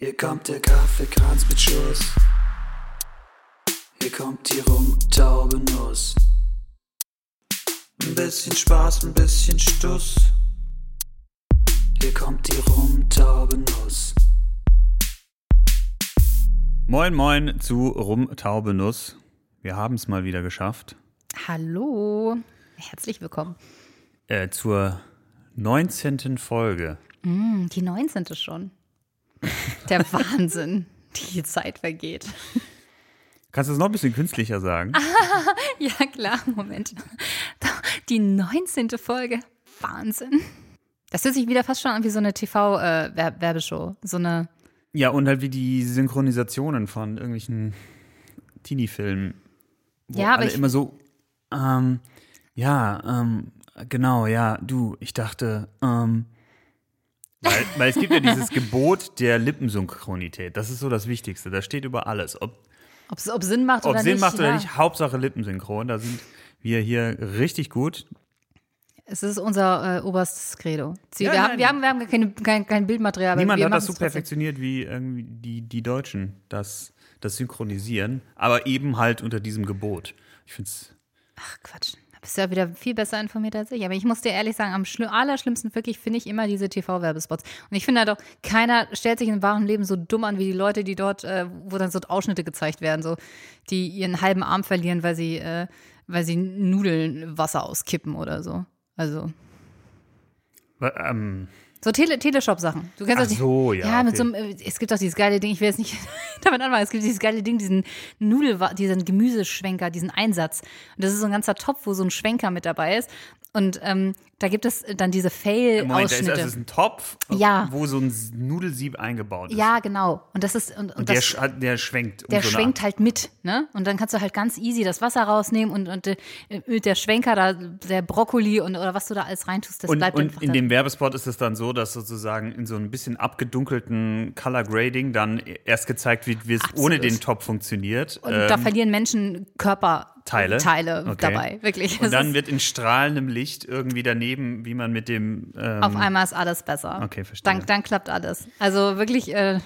Hier kommt der Kaffeekranz mit Schuss. Hier kommt die rumtaube Nuss. Ein bisschen Spaß, ein bisschen Stuss. Hier kommt die rumtaube Nuss. Moin, moin zu Rumtaubenuss. Wir haben es mal wieder geschafft. Hallo, herzlich willkommen. Äh, zur 19. Folge. Mm, die 19. schon. Der Wahnsinn, die Zeit vergeht. Kannst du es noch ein bisschen künstlicher sagen? Ja, klar, Moment. Die 19. Folge. Wahnsinn. Das hört sich wieder fast schon an wie so eine TV-Werbeshow. so eine. Ja, und halt wie die Synchronisationen von irgendwelchen Teenie-Filmen. Ja, aber alle ich- immer so, ähm, ja, ähm, genau, ja, du, ich dachte, ähm, weil, weil es gibt ja dieses Gebot der Lippensynchronität. Das ist so das Wichtigste. Da steht über alles. Ob Ob es ob Sinn macht Ob oder Sinn nicht. macht oder ja. nicht, Hauptsache Lippensynchron. Da sind wir hier richtig gut. Es ist unser äh, oberstes Credo. Sie, Ja, wir, nein. haben, wir, haben, wir haben keine, kein, kein Bildmaterial. Niemand hat das so perfektioniert wie irgendwie die, die Deutschen, das, das Synchronisieren, aber eben halt unter diesem Gebot. Ich finde es. Ach Quatsch. Bist ja wieder viel besser informiert als ich. Aber ich muss dir ehrlich sagen, am schlimm, allerschlimmsten wirklich finde ich immer diese TV-Werbespots. Und ich finde halt auch, keiner stellt sich im wahren Leben so dumm an wie die Leute, die dort, äh, wo dann so Ausschnitte gezeigt werden, so, die ihren halben Arm verlieren, weil sie, äh, weil sie Nudeln Wasser auskippen oder so. Also. Ähm, So Tele Teleshop-Sachen. Du kennst Ach so, ja, Ja, mit okay. so einem, äh, es gibt doch dieses geile Ding, ich will jetzt nicht damit anfangen, es gibt dieses geile Ding, diesen Nudel, diesen Gemüseschwenker, diesen Einsatz. Und das ist so ein ganzer Topf, wo so ein Schwenker mit dabei ist. Und ähm, da gibt es dann diese Moment, da ist, Fail-Ausschnitte. das ist ein Topf, Ja. wo so ein Nudelsieb eingebaut ist. Ja, genau. Und das ist, und, und, Und der, das, der schwenkt. um der so schwenkt halt mit, ne? Und dann kannst du halt ganz easy das Wasser rausnehmen und, und äh, der Schwenker da, der Brokkoli und oder was du da alles reintust, das Und, bleibt und einfach in da. dem Werbespot ist es dann so, dass sozusagen in so ein bisschen abgedunkelten Color Grading dann erst gezeigt wird, wie es Absolut. ohne den Top funktioniert. Und da Ähm, verlieren Menschen Körperteile Teile? Okay. dabei, wirklich. und dann wird in strahlendem Licht irgendwie daneben, wie man mit dem. Ähm, Auf einmal ist alles besser. Okay, verstehe. Dann, dann klappt alles. Also wirklich, äh,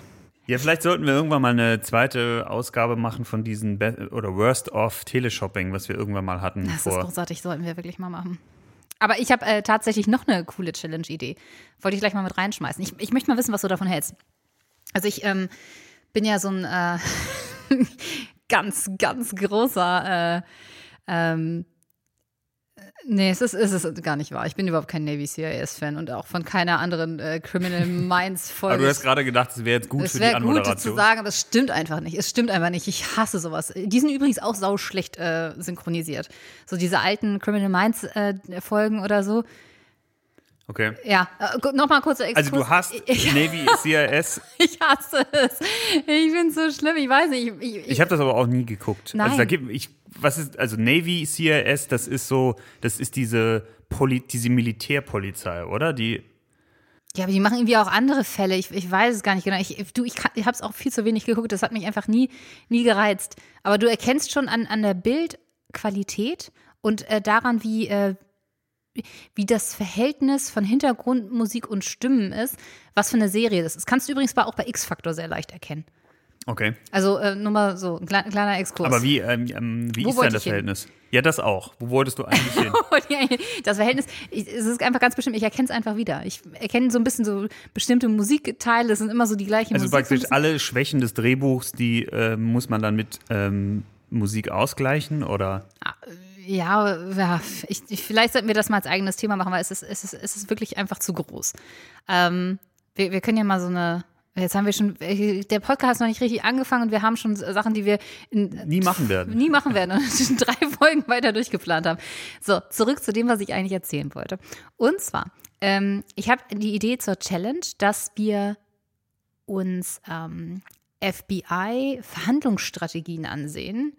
ja, vielleicht sollten wir irgendwann mal eine zweite Ausgabe machen von diesen Be oder Worst of Teleshopping, was wir irgendwann mal hatten das ist vor. großartig, sollten wir wirklich mal machen. Aber ich habe äh, tatsächlich noch eine coole Challenge-Idee. Wollte ich gleich mal mit reinschmeißen. Ich, ich möchte mal wissen, was du davon hältst. Also ich ähm, bin ja so ein äh, ganz, ganz großer äh, ähm, Nee, es ist, es ist gar nicht wahr. Ich bin überhaupt kein Navy CIS-Fan und auch von keiner anderen äh, Criminal Minds-Folge. Aber du hast gerade gedacht, es wäre jetzt gut Es für die wäre gut Anmoderation. zu sagen, es stimmt einfach nicht. Es stimmt einfach nicht. Ich hasse sowas. Die sind übrigens auch sauschlecht äh, synchronisiert. So diese alten Criminal Minds äh, Folgen oder so. Okay. Ja, äh, nochmal kurzer Exkurs. Also du hast Ich, Navy CIS. ich hasse es. Ich finde es so schlimm. Ich weiß nicht. Ich, ich, Ich habe das aber auch nie geguckt. Also da Nein. gibt ich was ist also Navy CIS, das ist so, das ist diese Poli, diese Militärpolizei, oder? Die ja, aber die machen irgendwie auch andere Fälle. Ich, ich weiß es gar nicht genau. Ich, du, ich, kann- ich habe es auch viel zu wenig geguckt. Das hat mich einfach nie, nie gereizt. Aber du erkennst schon an, an der Bildqualität und äh, daran, wie, äh, wie das Verhältnis von Hintergrundmusik und Stimmen ist, was für eine Serie das ist. Das kannst du übrigens auch bei X-Factor sehr leicht erkennen. Okay. Also äh, nur mal so, ein kleiner, kleiner Exkurs. Aber wie ähm, ähm, wie Wo ist denn das ich hin? Verhältnis? Ja, das auch. Wo wolltest du eigentlich hin? Das Verhältnis, ich, es ist einfach ganz bestimmt, ich erkenne es einfach wieder. Ich erkenne so ein bisschen so bestimmte Musikteile, es sind immer so die gleichen Also Musik. praktisch alle Schwächen des Drehbuchs, die äh, muss man dann mit ähm, Musik ausgleichen oder Ja, ja ich, ich, vielleicht sollten wir das mal als eigenes Thema machen, weil es ist, es ist, es ist wirklich einfach zu groß. Ähm, wir, wir können ja mal so eine. Jetzt haben wir schon, der Podcast ist noch nicht richtig angefangen und wir haben schon Sachen, die wir nie machen werden. nie machen werden und drei Folgen weiter durchgeplant haben. So, zurück zu dem, was ich eigentlich erzählen wollte. Und zwar, ähm, ich habe die Idee zur Challenge, dass wir uns ähm, FBI-Verhandlungsstrategien ansehen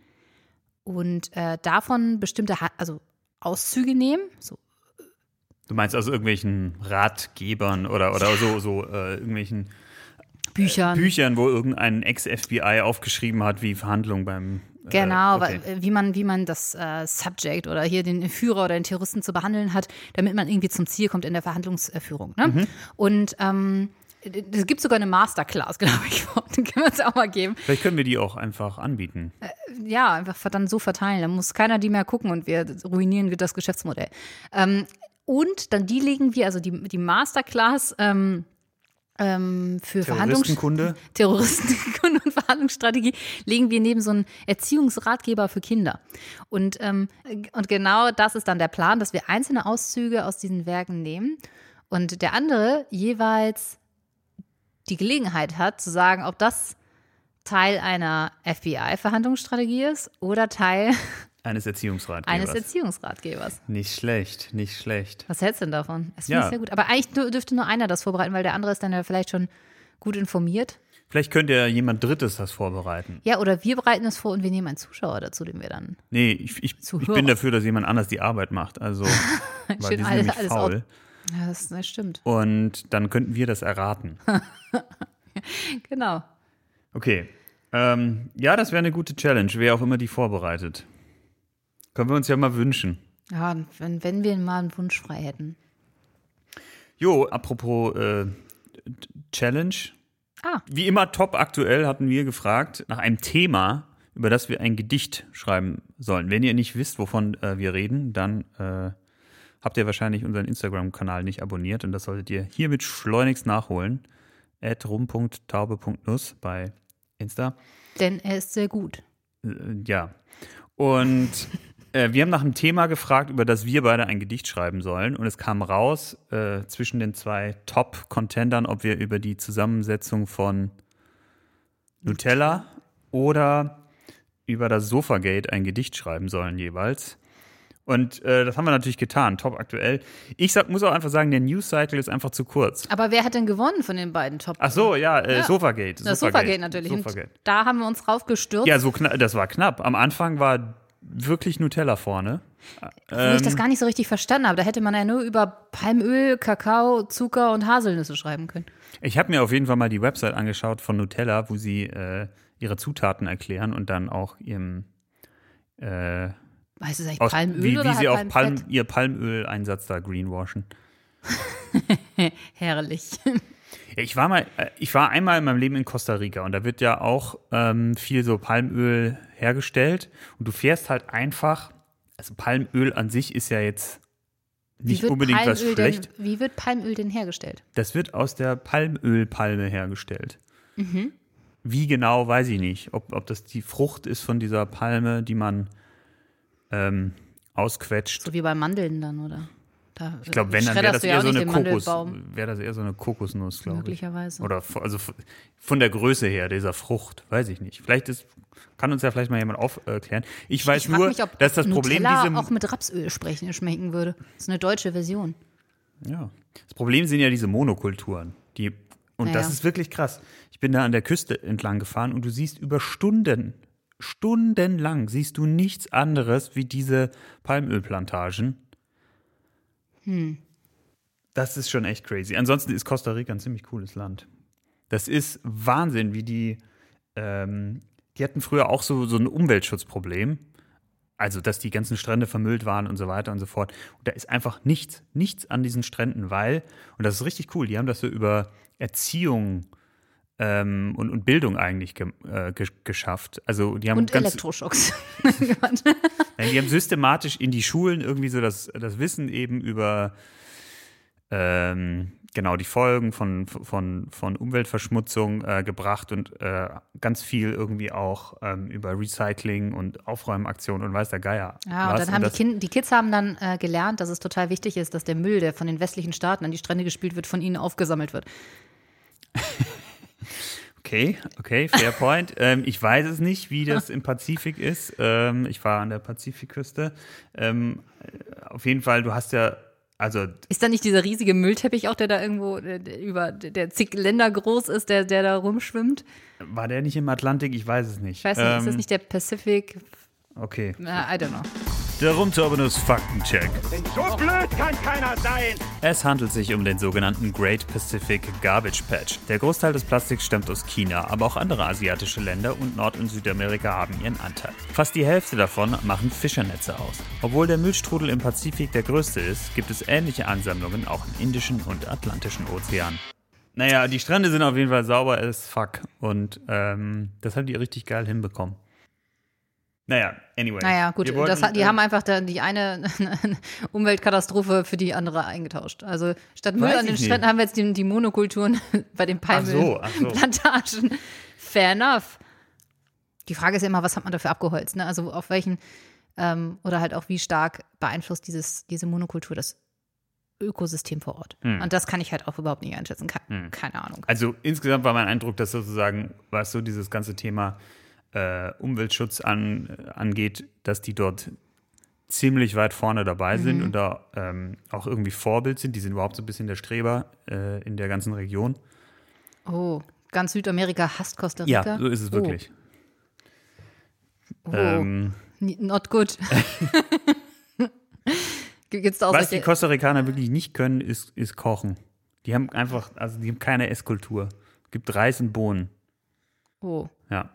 und äh, davon bestimmte, ha also Auszüge nehmen, so Du meinst also irgendwelchen Ratgebern oder oder so so äh, irgendwelchen Büchern. Büchern, wo irgendein Ex-FBI aufgeschrieben hat, wie Verhandlungen beim äh, Genau, okay. weil, wie man, wie man das äh, Subject oder hier den Führer oder den Terroristen zu behandeln hat, damit man irgendwie zum Ziel kommt in der Verhandlungsführung. Ne? Mhm. Und ähm, Es gibt sogar eine Masterclass, glaube ich. Die können wir uns auch mal geben. Vielleicht können wir die auch einfach anbieten. Ja, einfach dann so verteilen. Dann muss keiner die mehr gucken und wir ruinieren das Geschäftsmodell. Ähm, und dann die legen wir, also die, die Masterclass ähm, ähm, für Verhandlungs Terroristenkunde. Terroristenkunde und Verhandlungsstrategie legen wir neben so einen Erziehungsratgeber für Kinder. Und, ähm, und genau das ist dann der Plan, dass wir einzelne Auszüge aus diesen Werken nehmen und der andere jeweils die Gelegenheit hat, zu sagen, ob das Teil einer FBI-Verhandlungsstrategie ist oder Teil Eines Erziehungsratgebers. eines Erziehungsratgebers. Nicht schlecht, nicht schlecht. Was hältst du denn davon? Das finde Ja. ich sehr gut. Aber eigentlich dür- dürfte nur einer das vorbereiten, weil der andere ist dann ja vielleicht schon gut informiert. Vielleicht könnte ja jemand Drittes das vorbereiten. Ja, oder wir bereiten es vor und wir nehmen einen Zuschauer dazu, den wir dann. Nee, ich, ich, ich bin dafür, dass jemand anders die Arbeit macht. Also, weil die Schön sind alles- nämlich alles faul. Ja, das, das stimmt. Und dann könnten wir das erraten. Genau. Okay. Ähm, ja, das wäre eine gute Challenge, wer auch immer die vorbereitet. Können wir uns ja mal wünschen. Ja, wenn, wenn wir mal einen Wunsch frei hätten. Jo, apropos äh, Challenge. Ah. Wie immer top aktuell hatten wir gefragt nach einem Thema, über das wir ein Gedicht schreiben sollen. Wenn ihr nicht wisst, wovon äh, wir reden, dann äh, habt ihr wahrscheinlich unseren Instagram-Kanal nicht abonniert und das solltet ihr hiermit schleunigst nachholen. At rum.taube.nuss bei Insta. Denn er ist sehr gut. Äh, ja. Und äh, wir haben nach einem Thema gefragt, über das wir beide ein Gedicht schreiben sollen. Und es kam raus äh, zwischen den zwei Top-Contendern, ob wir über die Zusammensetzung von Nutella oder über das Sofagate ein Gedicht schreiben sollen jeweils. Und äh, das haben wir natürlich getan, top aktuell. Ich sag, muss auch einfach sagen, der News-Cycle ist einfach zu kurz. Aber wer hat denn gewonnen von den beiden Top? Ach so, ja, äh, Ja. Sofagate. das Sofagate natürlich. Und Sofagate. da haben wir uns drauf gestürzt. Ja, so knapp, das war knapp. Am Anfang war wirklich Nutella vorne. Obwohl ich das ähm, gar nicht so richtig verstanden habe. Da hätte man ja nur über Palmöl, Kakao, Zucker und Haselnüsse schreiben können. Ich habe mir auf jeden Fall mal die Website angeschaut von Nutella, wo sie äh, ihre Zutaten erklären und dann auch ihrem äh, Weißt du, ist eigentlich aus, Palmöl wie, oder wie sie halt auch Palm, ihr Palmöl-Einsatz da greenwashen. Herrlich. Ja, ich war mal, äh, ich war einmal in meinem Leben in Costa Rica und da wird ja auch ähm, viel so Palmöl hergestellt und du fährst halt einfach, also Palmöl an sich ist ja jetzt nicht unbedingt was Palmöl schlecht. Denn, wie wird Palmöl denn hergestellt? Das wird aus der Palmölpalme hergestellt. Mhm. Wie genau, weiß ich nicht. Ob, ob das die Frucht ist von dieser Palme, die man ähm, ausquetscht. So wie bei Mandeln dann, oder? Da, Ich glaube, wenn, dann wäre das eher so eine Kokos, wäre das eher so eine Kokosnuss, glaube ich. möglicherweise. Oder also von der Größe her dieser Frucht, weiß ich nicht. Vielleicht ist, kann uns ja vielleicht mal jemand aufklären. Ich weiß ich nur, mich, ob dass das Problem Nutella diese auch mit Rapsöl sprechen, schmecken würde. Das ist eine deutsche Version. Ja. Das Problem sind ja diese Monokulturen. Die, und Naja. das ist wirklich krass. Ich bin da an der Küste entlang gefahren und du siehst über Stunden, stundenlang siehst du nichts anderes wie diese Palmölplantagen. Hm. Das ist schon echt crazy. Ansonsten ist Costa Rica ein ziemlich cooles Land. Das ist Wahnsinn, wie die, ähm, die hatten früher auch so, so ein Umweltschutzproblem. Also, dass die ganzen Strände vermüllt waren und so weiter und so fort. Und da ist einfach nichts, nichts an diesen Stränden, weil, und das ist richtig cool, die haben das so über Erziehung ähm, und, und Bildung eigentlich ge äh, ge geschafft. Also, die haben Und ganz, Elektroschocks. Nein, die haben systematisch in die Schulen irgendwie so das, das Wissen eben über ähm, genau die Folgen von, von, von Umweltverschmutzung äh, gebracht und äh, ganz viel irgendwie auch ähm, über Recycling und Aufräumaktionen und weiß der Geier. Ja, und was. dann haben die, das, kind, die Kids haben dann äh, gelernt, dass es total wichtig ist, dass der Müll, der von den westlichen Staaten an die Strände gespült wird, von ihnen aufgesammelt wird. Okay, okay, fair point. ähm, ich weiß es nicht, wie das im Pazifik ist. Ähm, ich war an der Pazifikküste. Ähm, äh, auf jeden Fall, du hast ja, also Ist da nicht dieser riesige Müllteppich auch, der da irgendwo der über der zig Länder groß ist, der, der da rumschwimmt? war der nicht im Atlantik? Ich weiß es nicht. Ich weiß nicht, ist das Ähm, nicht der Pacific? Okay. Äh, I don't know. Der Rumturbinus Faktencheck. So blöd kann keiner sein! Es handelt sich um den sogenannten Great Pacific Garbage Patch. Der Großteil des Plastiks stammt aus China, aber auch andere asiatische Länder und Nord- und Südamerika haben ihren Anteil. Fast die Hälfte davon machen Fischernetze aus. Obwohl der Müllstrudel im Pazifik der größte ist, gibt es ähnliche Ansammlungen auch im Indischen und Atlantischen Ozean. Naja, die Strände sind auf jeden Fall sauber as fuck. Und ähm, das haben die richtig geil hinbekommen. Naja, anyway. Naja, gut, wollten, das, die äh, haben einfach da die eine Umweltkatastrophe für die andere eingetauscht. Also statt Müll an den. Stränden haben wir jetzt die, die Monokulturen bei den Ach so, so. Palmölplantagen. Fair enough. Die Frage ist ja immer, was hat man dafür abgeholzt? Ne? Also auf welchen ähm, oder halt auch wie stark beeinflusst dieses, diese Monokultur das Ökosystem vor Ort? Hm. Und das kann ich halt auch überhaupt nicht einschätzen. Ke Keine Ahnung. Also insgesamt war mein Eindruck, dass sozusagen, was so dieses ganze Thema äh, Umweltschutz an, äh, angeht, dass die dort ziemlich weit vorne dabei sind Mhm. und da ähm, auch irgendwie Vorbild sind. Die sind überhaupt so ein bisschen der Streber äh, in der ganzen Region. Oh, ganz Südamerika hasst Costa Rica. Ja, so ist es Oh. wirklich. Oh, Ähm, not good. Was die Costa Ricaner wirklich nicht können, ist, ist kochen. Die haben einfach, also die haben keine Esskultur. Es gibt Reis und Bohnen. oh. Ja.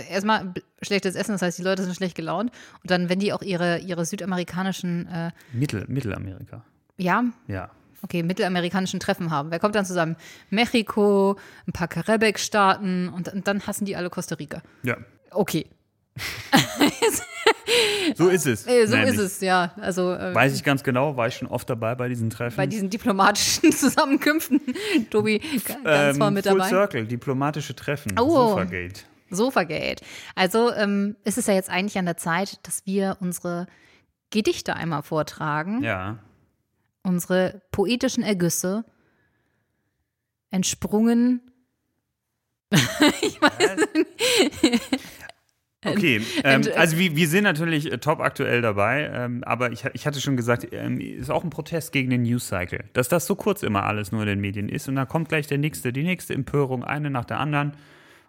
Äh, Erstmal schlechtes Essen, das heißt, die Leute sind schlecht gelaunt. Und dann, wenn die auch ihre, ihre südamerikanischen, äh, Mittel, Mittelamerika. ja, Ja. okay, mittelamerikanischen Treffen haben. Wer kommt dann zusammen? Mexiko, ein paar Karibik-Staaten und, und dann hassen die alle Costa Rica. Ja. Okay, So ist es. äh, so nämlich. ist es, ja. Also äh, Weiß ich ganz genau, war ich schon oft dabei bei diesen Treffen. bei diesen diplomatischen Zusammenkünften. Tobi ganz vorne mit Full dabei. Circle, diplomatische Treffen, Oh. Sofagate. Sofagate. Also ähm, ist es ja jetzt eigentlich an der Zeit, dass wir unsere Gedichte einmal vortragen. Ja. Unsere poetischen Ergüsse. Entsprungen. Okay, ähm, also wir, wir sind natürlich äh, top aktuell dabei, ähm, aber ich, ich hatte schon gesagt, ähm, ist auch ein Protest gegen den News Cycle, dass das so kurz immer alles nur in den Medien ist und dann kommt gleich der nächste, die nächste Empörung, eine nach der anderen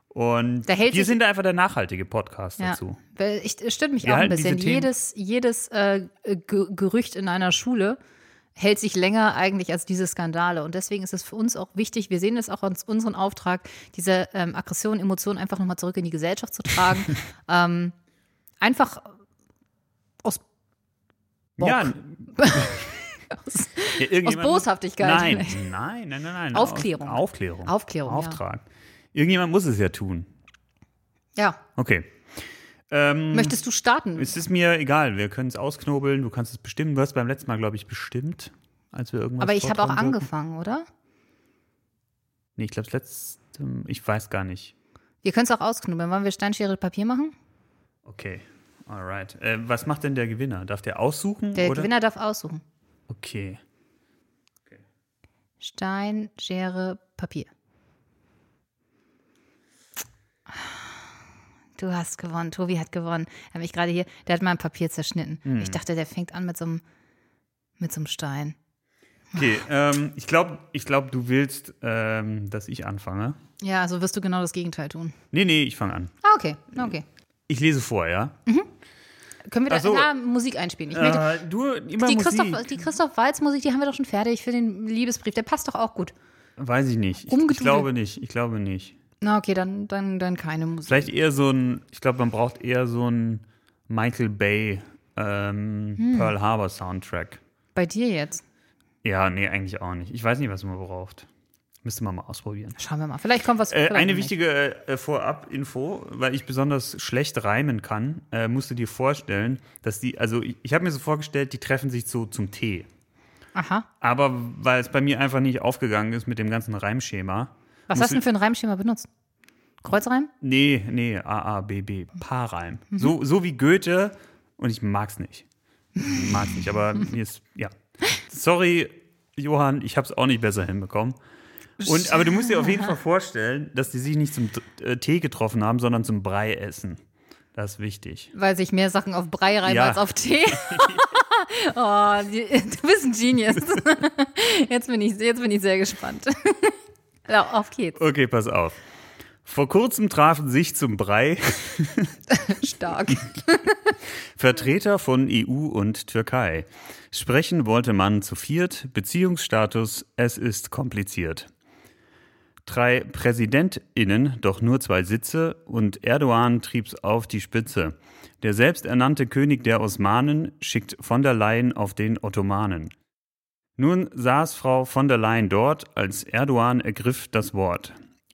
und wir sind da einfach der nachhaltige Podcast Ja, dazu. ich, es stört mich Wir auch ein bisschen. Jedes, jedes äh, Ge- Gerücht in einer Schule hält sich länger eigentlich als diese Skandale. Und deswegen ist es für uns auch wichtig, wir sehen es auch als unseren Auftrag, diese ähm, Aggression, Emotionen einfach nochmal zurück in die Gesellschaft zu tragen. ähm, einfach aus, Bock. Ja, aus ja, Aus Boshaftigkeit Nein, nein, nein, nein, nein. Aufklärung. Auf, Aufklärung. Aufklärung, ja. Irgendjemand muss es ja tun. ja. Okay. Ähm, Möchtest du starten? Es ist mir egal, wir können es ausknobeln, du kannst es bestimmen. Du hast beim letzten Mal, glaube ich, bestimmt, als wir irgendwas Aber ich habe auch sollten. angefangen, oder? Nee, ich glaube, das letzte, ich weiß gar nicht. Wir können es auch ausknobeln. Wollen wir Steinschere Papier machen? Okay, alright. Äh, was macht denn der Gewinner? Darf der aussuchen? Der oder? Gewinner darf aussuchen. Okay. Stein, Schere, Papier. Du hast gewonnen. Tobi hat gewonnen. Er hat mich gerade hier, der hat mein Papier zerschnitten. Hm. Ich dachte, der fängt an mit so einem, mit so einem Stein. Okay, ähm, ich glaube, ich glaub, du willst, ähm, dass ich anfange. Ja, also wirst du genau das Gegenteil tun. Nee, nee, ich fange an. Ah, okay. Okay. Ich lese vor, ja? Können wir da so. Musik einspielen? Ich möchte, Äh, du, immer die, Musik. Christoph, die Christoph Walz Musik, die haben wir doch schon fertig für den Liebesbrief. Der passt doch auch gut. Weiß ich nicht. Ich, ich glaube nicht. Ich glaube nicht. Na, okay, dann, dann, dann keine Musik. Vielleicht eher so ein, ich glaube, man braucht eher so ein Michael Bay ähm, Hm. Pearl Harbor Soundtrack. Bei dir jetzt. Ja, nee, eigentlich auch nicht. Ich weiß nicht, was man braucht. Müsste man mal ausprobieren. Schauen wir mal. Vielleicht kommt was. Äh, eine wichtige äh, Vorab-Info, weil ich besonders schlecht reimen kann, äh, musst du dir vorstellen, dass die, also ich, ich habe mir so vorgestellt, die treffen sich so zum Tee. Aha. Aber weil es bei mir einfach nicht aufgegangen ist mit dem ganzen Reimschema. Was hast du denn für ein Reimschema benutzt? Kreuzreim? Nee, nee, A, A, B, B, Paarreim. Mhm. So, so wie Goethe und ich mag's nicht. Mag's nicht, aber mir ist, ja. Sorry, Johann, ich hab's auch nicht besser hinbekommen. Und, aber du musst dir auf jeden Fall vorstellen, dass die sich nicht zum äh, Tee getroffen haben, sondern zum Brei essen. Das ist wichtig. Weil sich mehr Sachen auf Brei reiben Ja. als auf Tee. oh, du bist ein Genius. Jetzt bin ich, jetzt bin ich sehr gespannt. Ja, auf geht's. Okay, pass auf. Vor kurzem trafen sich zum Brei Stark. Vertreter von EU und Türkei. Sprechen wollte man zu viert, Beziehungsstatus, es ist kompliziert. Drei PräsidentInnen, doch nur zwei Sitze und Erdogan trieb's auf die Spitze. Der selbsternannte König der Osmanen schickt von der Leyen auf den Ottomanen. Nun saß Frau von der Leyen dort, als Erdogan ergriff das Wort.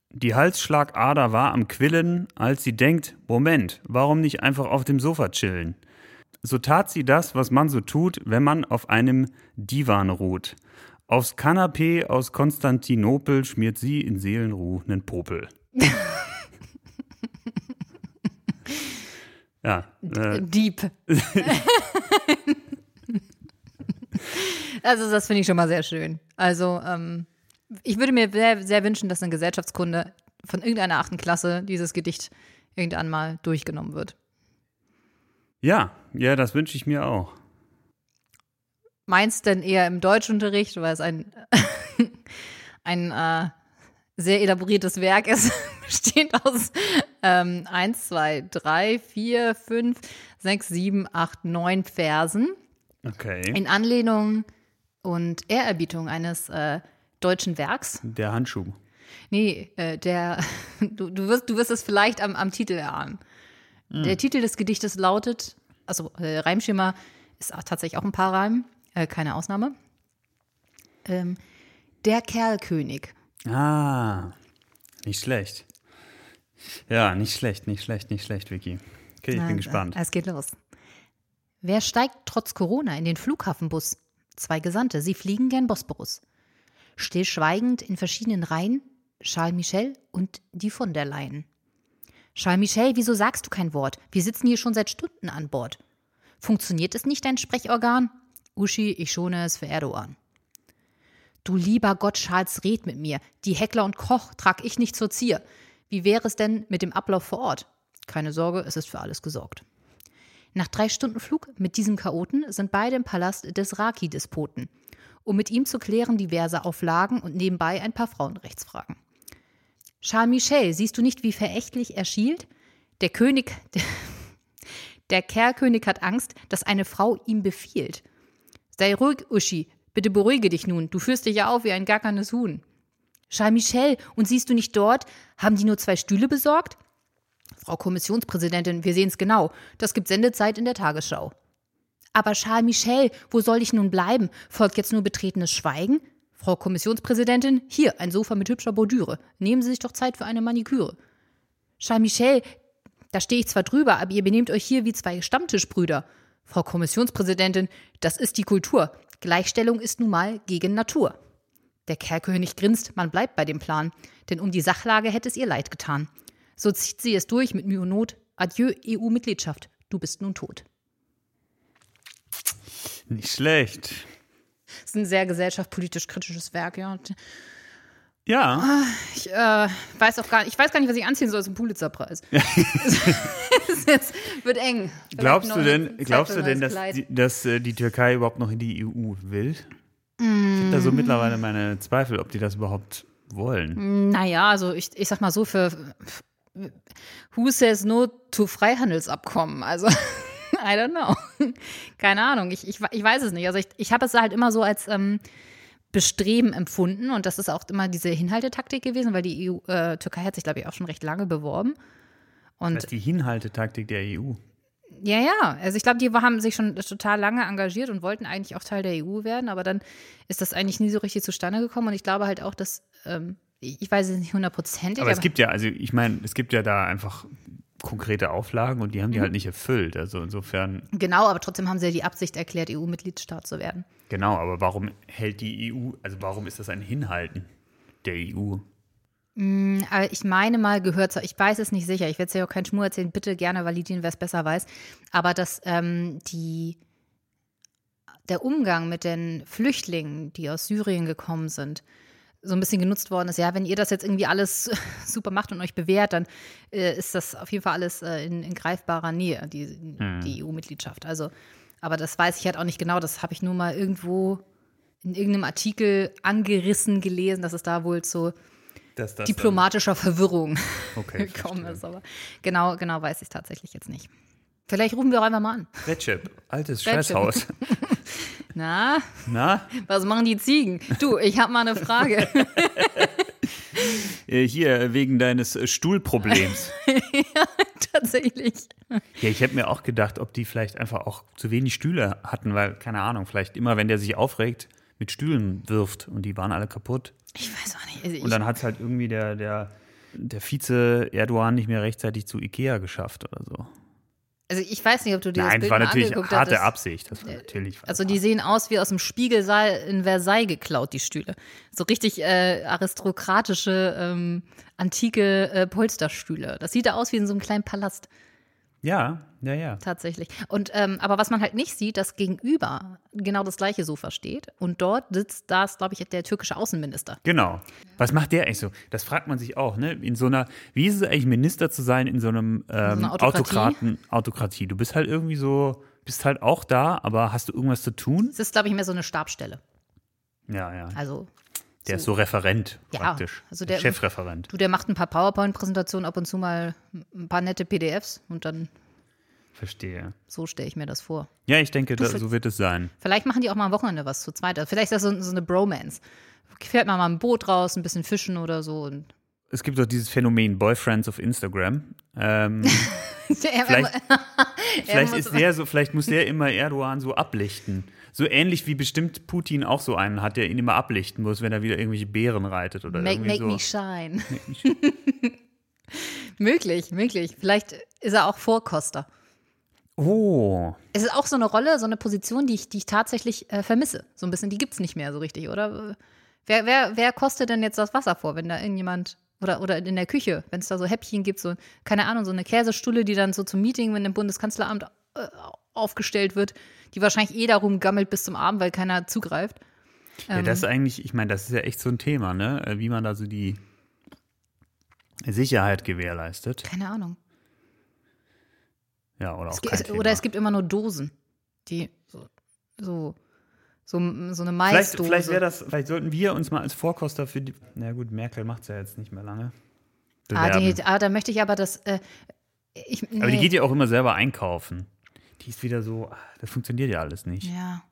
Die Halsschlagader war am Quillen, als sie denkt, Moment, warum nicht einfach auf dem Sofa chillen? So tat sie das, was man so tut, wenn man auf einem Divan ruht. Aufs Kanapee aus Konstantinopel schmiert sie in Seelenruhe nen Popel. ja, äh, Deep. also das finde ich schon mal sehr schön. Also ähm, ich würde mir sehr, sehr wünschen, dass eine Gesellschaftskunde von irgendeiner achten Klasse dieses Gedicht irgendwann mal durchgenommen wird. ja, ja, das wünsche ich mir auch. Meinst denn eher im Deutschunterricht, weil es ein, ein äh, sehr elaboriertes Werk ist, besteht aus ähm, 1, 2, 3, 4, 5, 6, 7, 8, 9 Versen Okay. in Anlehnung und Ehrerbietung eines äh, deutschen Werks. Der Handschuh. Nee, äh, der, du, du, wirst, du wirst es vielleicht am, am Titel erahnen. Der Titel des Gedichtes lautet, also äh, Reimschema ist auch tatsächlich auch ein paar Reim, äh, keine Ausnahme. Ähm, der Kerlkönig. Ah, nicht schlecht. Ja, nicht schlecht, nicht schlecht, nicht schlecht, Vicky. Okay, ich Na, bin gespannt. äh, Es geht los. Wer steigt trotz Corona in den Flughafenbus? Zwei Gesandte, sie fliegen gern Bosporus. Stillschweigend in verschiedenen Reihen Charles Michel und die von der Leyen. Charles Michel, wieso sagst du kein Wort? Wir sitzen hier schon seit Stunden an Bord. Funktioniert es nicht, dein Sprechorgan? Uschi, ich schone es für Erdogan. Du lieber Gott, Charles, red mit mir. Die Heckler und Koch trag ich nicht zur Zier. Wie wäre es denn mit dem Ablauf vor Ort? Keine Sorge, es ist für alles gesorgt. Nach drei Stunden Flug mit diesem Chaoten sind beide im Palast des Raki-Despoten, um mit ihm zu klären diverse Auflagen und nebenbei ein paar Frauenrechtsfragen. Charles Michel, siehst du nicht, wie verächtlich er schielt? Der König, der, Kerlkönig hat Angst, dass eine Frau ihm befiehlt. Sei ruhig, Uschi, bitte beruhige dich nun, du führst dich ja auf wie ein gackernes Huhn. Charles Michel, und siehst du nicht dort, haben die nur zwei Stühle besorgt? Frau Kommissionspräsidentin, wir sehen's genau, das gibt Sendezeit in der Tagesschau. Aber Charles Michel, wo soll ich nun bleiben? Folgt jetzt nur betretenes Schweigen? Frau Kommissionspräsidentin, hier ein Sofa mit hübscher Bordüre. Nehmen Sie sich doch Zeit für eine Maniküre. Charles Michel, da stehe ich zwar drüber, aber ihr benehmt euch hier wie zwei Stammtischbrüder. Frau Kommissionspräsidentin, das ist die Kultur. Gleichstellung ist nun mal gegen Natur. Der Kerlkönig grinst, man bleibt bei dem Plan, denn um die Sachlage hätte es ihr leid getan. So zieht sie es durch mit Mühe und Not. Adieu, EU-Mitgliedschaft, du bist nun tot. Nicht schlecht. Das ist ein sehr gesellschaftspolitisch kritisches Werk, ja. Ja, Ich äh, weiß auch gar nicht, ich weiß gar nicht, was ich anziehen soll zum Pulitzerpreis. Es jetzt wird eng. Vielleicht glaubst du denn, glaubst du denn, dass die, dass äh, die Türkei überhaupt noch in die EU will? Ich habe da so Mm. mittlerweile meine Zweifel, ob die das überhaupt wollen. Naja, also ich, ich sag mal so, für Who says no to Freihandelsabkommen? Also, I don't know. Keine Ahnung, ich, ich, ich weiß es nicht. Also ich, ich habe es halt immer so als ähm, Bestreben empfunden und das ist auch immer diese Hinhaltetaktik gewesen, weil die EU, äh, Türkei hat sich, glaube ich, auch schon recht lange beworben. Und Das ist die Hinhaltetaktik der EU. Ja, ja. Also ich glaube, die haben sich schon total lange engagiert und wollten eigentlich auch Teil der EU werden, aber dann ist das eigentlich nie so richtig zustande gekommen. Und ich glaube halt auch, dass, ähm, ich weiß es nicht hundertprozentig, Aber es gibt ja, also ich meine, es gibt ja da einfach konkrete Auflagen und die haben die Mhm. halt nicht erfüllt. Also insofern, genau, aber trotzdem haben sie ja die Absicht erklärt, EU-Mitgliedstaat zu werden. genau, aber warum hält die EU, also warum ist das ein Hinhalten der EU? Aber ich meine mal gehört ich weiß es nicht sicher, ich werde es ja auch keinen Schmur erzählen, bitte gerne validieren, wer es besser weiß, aber dass ähm, die, der Umgang mit den Flüchtlingen, die aus Syrien gekommen sind, so ein bisschen genutzt worden ist. Ja, wenn ihr das jetzt irgendwie alles super macht und euch bewährt, dann äh, ist das auf jeden Fall alles äh, in, in greifbarer Nähe, die, die EU-Mitgliedschaft. Also, aber das weiß ich halt auch nicht genau, das habe ich nur mal irgendwo in irgendeinem Artikel angerissen gelesen, dass es da wohl zu das diplomatischer Verwirrung Okay, gekommen verstehe. ist. Aber genau, genau weiß ich tatsächlich jetzt nicht. Vielleicht rufen wir auch einfach mal an. Recep, altes Recep. Scheißhaus. Na, Na, was machen die Ziegen? Du, ich habe mal eine Frage. äh, hier wegen deines äh, Stuhlproblems. tatsächlich. Ja, ich hätte mir auch gedacht, ob die vielleicht einfach auch zu wenig Stühle hatten, weil, keine Ahnung, vielleicht immer, wenn der sich aufregt, mit Stühlen wirft und die waren alle kaputt. Ich weiß auch nicht. Also Und dann hat es halt irgendwie der, der, der Vize Erdogan nicht mehr rechtzeitig zu Ikea geschafft oder so. Also ich weiß nicht, ob du dir Nein, das Bild war natürlich angeguckt harte hattest. Absicht. Das war natürlich Also die sehen aus wie aus dem Spiegelsaal in Versailles geklaut, die Stühle. So richtig äh, aristokratische, ähm, antike äh, Polsterstühle. Das sieht da aus wie in so einem kleinen Palast, Ja, ja, ja. tatsächlich. Und ähm, aber was man halt nicht sieht, dass gegenüber genau das gleiche Sofa steht. Und dort sitzt, da ist, glaube ich, der türkische Außenminister. Genau. Was macht der eigentlich so? Das fragt man sich auch, ne? In so einer, wie ist es eigentlich, Minister zu sein in so einem ähm, einer Autokratie? Autokraten, Autokratie? Du bist halt irgendwie so, bist halt auch da, aber hast du irgendwas zu tun? Es ist, glaube ich, mehr so eine Stabsstelle. Ja, ja. Also Der ist so Referent Ja, praktisch. also der- Chefreferent. du, der macht ein paar PowerPoint-Präsentationen, ab und zu mal ein paar nette PDFs und dann Verstehe. so stelle ich mir das vor. Ja, ich denke, da, so wird es sein. Vielleicht machen die auch mal am Wochenende was zu zweit. Also Vielleicht ist das so, so eine Bromance. Fährt man mal ein Boot raus, ein bisschen fischen oder so. Und Es gibt doch dieses Phänomen Boyfriends auf Instagram. Ähm, vielleicht vielleicht, muss- ist der so, vielleicht muss der immer Erdogan so ablichten. So ähnlich wie bestimmt Putin auch so einen hat, der ihn immer ablichten muss, wenn er wieder irgendwelche Bären reitet oder Make, irgendwie make so. me shine. möglich, möglich. Vielleicht ist er auch Vorkoster. Oh, Es ist auch so eine Rolle, so eine Position, die ich, die ich tatsächlich äh, vermisse. So ein bisschen, die gibt es nicht mehr so richtig, oder? Wer, wer, wer kostet denn jetzt das Wasser vor, wenn da irgendjemand, oder, oder in der Küche, wenn es da so Häppchen gibt, so, keine Ahnung, so eine Käsestulle, die dann so zum Meeting, wenn im Bundeskanzleramt äh, aufgestellt wird, die wahrscheinlich eh darum gammelt bis zum Abend, weil keiner zugreift. ja, Ähm. das ist eigentlich, ich meine, das ist ja echt so ein Thema, ne? Äh, Wie man da so die Sicherheit gewährleistet. Keine Ahnung. Ja, oder auch Es kein gibt, Thema. oder es gibt immer nur Dosen, die so, so, so, so eine Vielleicht, Maisdose. vielleicht wäre das, vielleicht sollten wir uns mal als Vorkoster für die. Na gut, Merkel macht es ja jetzt nicht mehr lange. ah, die, ah, da möchte ich aber das. Äh, ich, Aber die nee. geht ja auch immer selber einkaufen. Die ist wieder so, ah, das funktioniert ja alles nicht. Ja.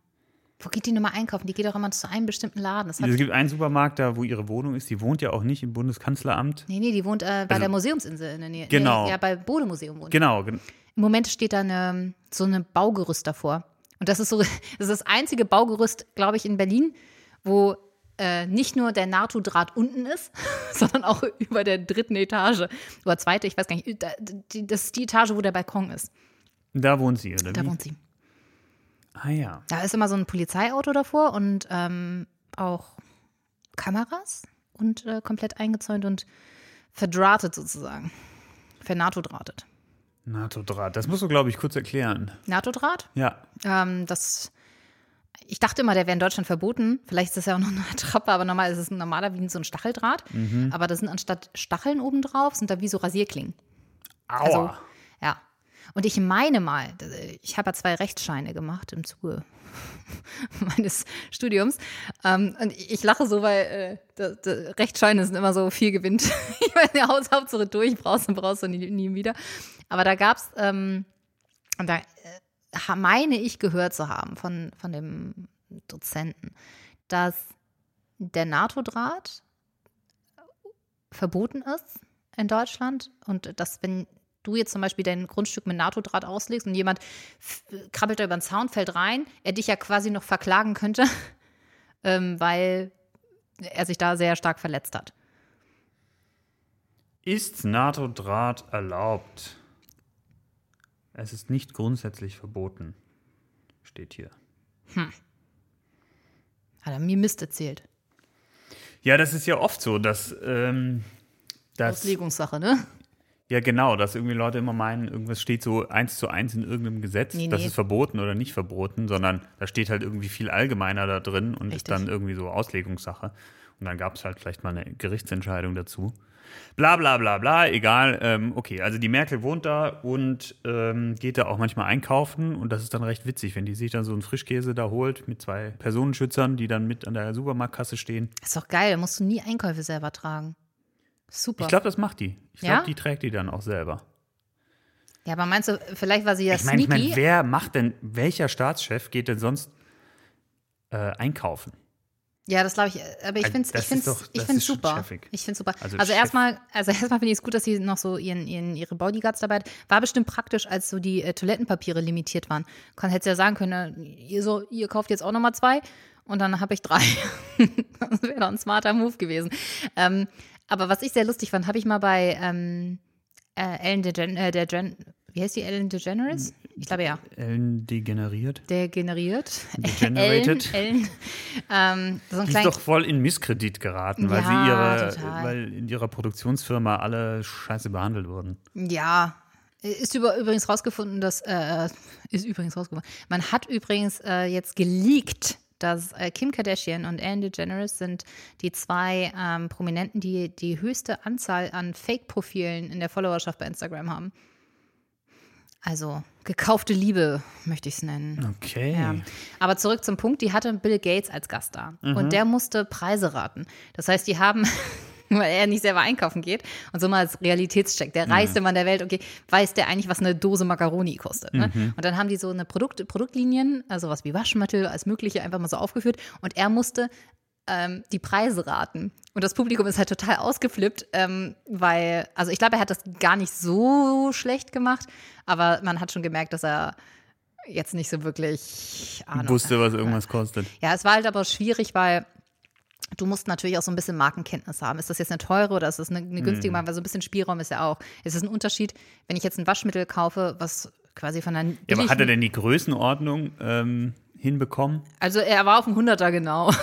Wo geht die nochmal einkaufen? Die geht doch immer zu einem bestimmten Laden. Es gibt einen Supermarkt da, wo ihre Wohnung ist. Die wohnt ja auch nicht im Bundeskanzleramt. nee, nee, die wohnt äh, bei Also- der Museumsinsel in der Nähe. Genau. Nee, ja, bei Bode Museum wohnt. Genau, gen- Im Moment steht da eine, so eine Baugerüst davor. Und das ist so, das ist das einzige Baugerüst, glaube ich, in Berlin, wo äh, nicht nur der NATO-Draht unten ist, sondern auch über der dritten Etage. Oder zweite, ich weiß gar nicht. Das ist die Etage, wo der Balkon ist. da wohnt sie, oder Da wie? wohnt sie. Ah ja. Da ist immer so ein Polizeiauto davor und ähm, auch Kameras und äh, komplett eingezäunt und verdrahtet sozusagen. Vernato-drahtet. NATO-Draht. Das musst du, glaube ich, kurz erklären. NATO-Draht? Ja. Ähm, das, ich dachte immer, der wäre in Deutschland verboten. Vielleicht ist das ja auch noch eine Attrappe, aber normal ist es ein normaler wie so ein Stacheldraht. Aber da sind anstatt Stacheln obendrauf, sind da wie so Rasierklingen. Aua. Also, ja. Und ich meine mal, ich habe ja zwei Rechtsscheine gemacht im Zuge meines Studiums. Ähm, und ich lache so, weil äh, da, Rechtsscheine sind immer so viel gewinnt. ich meine, Haus, Hauptsache durch, brauchst du, brauchst du nie, nie wieder. Aber da gab es, ähm, und da äh, meine ich gehört zu haben von, von dem Dozenten, dass der NATO-Draht verboten ist in Deutschland und dass wenn du jetzt zum Beispiel dein Grundstück mit NATO-Draht auslegst und jemand krabbelt da über den Zaun, fällt rein, er dich ja quasi noch verklagen könnte, ähm, weil er sich da sehr stark verletzt hat. Ist NATO-Draht erlaubt? Es ist nicht grundsätzlich verboten. Steht hier. Hat er mir Mist erzählt. Ja, das ist ja oft so, dass. Ähm, dass Auslegungssache, ne? Ja, genau, dass irgendwie Leute immer meinen, irgendwas steht so eins zu eins in irgendeinem Gesetz, Nee, das nee. ist verboten oder nicht verboten, sondern da steht halt irgendwie viel allgemeiner da drin und Richtig. ist dann irgendwie so Auslegungssache. Und dann gab es halt vielleicht mal eine Gerichtsentscheidung dazu. Bla bla bla bla, egal. Ähm, okay, also die Merkel wohnt da und ähm, geht da auch manchmal einkaufen und das ist dann recht witzig, wenn die sich dann so einen Frischkäse da holt mit zwei Personenschützern, die dann mit an der Supermarktkasse stehen. Ist doch geil, da musst du nie Einkäufe selber tragen. Super. Ich glaube, das macht die. Ich glaube, Ja? die trägt die dann auch selber. ja, aber meinst du, vielleicht war sie ja Ich meine, ich sneaky? mein, wer macht denn, welcher Staatschef geht denn sonst äh, einkaufen? Ja, das glaube ich. Aber ich finde es ich ich find's super. Ich finde super. Also Also, erstmal, also erstmal finde ich es gut, dass sie noch so ihren, ihren, ihre Bodyguards dabei hat. War bestimmt praktisch, als so die äh, Toilettenpapiere limitiert waren. Kann hätte ja sagen können, äh, ihr, so, ihr kauft jetzt auch nochmal zwei und dann habe ich drei. das wäre doch ein smarter Move gewesen. Ähm, aber was ich sehr lustig fand, habe ich mal bei ähm, äh, Ellen DeGen äh, der Gen wie heißt die Ellen DeGeneres? Ich glaube ja. Ellen degeneriert. Der generiert. Degenerated. Ellen, Ellen ähm, so Die ist doch voll in Misskredit geraten, weil Ja, sie ihre, weil in ihrer Produktionsfirma alle scheiße behandelt wurden. Ja. Ist über, übrigens rausgefunden, dass, äh, ist übrigens rausgefunden, man hat übrigens äh, jetzt geleakt, dass äh, Kim Kardashian und Ellen DeGeneres sind die zwei ähm, Prominenten, die die höchste Anzahl an Fake-Profilen in der Followerschaft bei Instagram haben. Also gekaufte Liebe, möchte ich es nennen. Okay. Ja. Aber zurück zum Punkt, die hatte Bill Gates als Gast da. Und der musste Preise raten. Das heißt, die haben, weil er nicht selber einkaufen geht und so mal als Realitätscheck, der reichste Mann der Welt, okay, weiß der eigentlich, was eine Dose Macaroni kostet. Ne? Und dann haben die so eine Produkt, Produktlinien, also was wie Waschmittel, als mögliche einfach mal so aufgeführt. Und er musste ähm, die Preise raten. Und das Publikum ist halt total ausgeflippt, ähm, weil, also ich glaube, er hat das gar nicht so schlecht gemacht, aber man hat schon gemerkt, dass er jetzt nicht so wirklich Ahnung Wusste, was irgendwas kostet. ja, es war halt aber schwierig, weil du musst natürlich auch so ein bisschen Markenkenntnis haben. Ist das jetzt eine teure oder ist das eine, eine günstige Marke? Weil so ein bisschen Spielraum ist ja auch. Es ist ein Unterschied, wenn ich jetzt ein Waschmittel kaufe, was quasi von einer Ja, aber hat er denn die Größenordnung ähm, hinbekommen? Also er war auf dem 100er genau.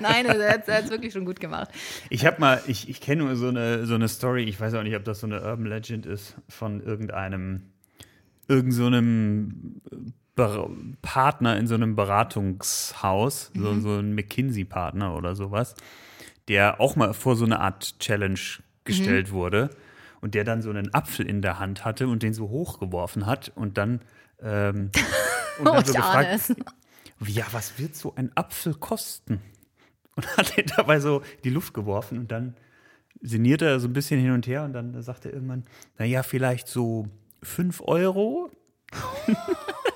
Nein, er hat es wirklich schon gut gemacht. Ich habe mal, ich, ich kenne nur so eine, so eine Story, ich weiß auch nicht, ob das so eine Urban Legend ist, von irgendeinem, irgend so Partner in so einem Beratungshaus, so, so ein McKinsey-Partner oder sowas, der auch mal vor so eine Art Challenge gestellt wurde und der dann so einen Apfel in der Hand hatte und den so hochgeworfen hat und dann, ähm, und Oh, dann so ich ahne gefragt, ja, was wird so ein Apfel kosten? Und hat er dabei so die Luft geworfen und dann sinnierte er so ein bisschen hin und her und dann sagte er irgendwann, naja, vielleicht so 5 Euro.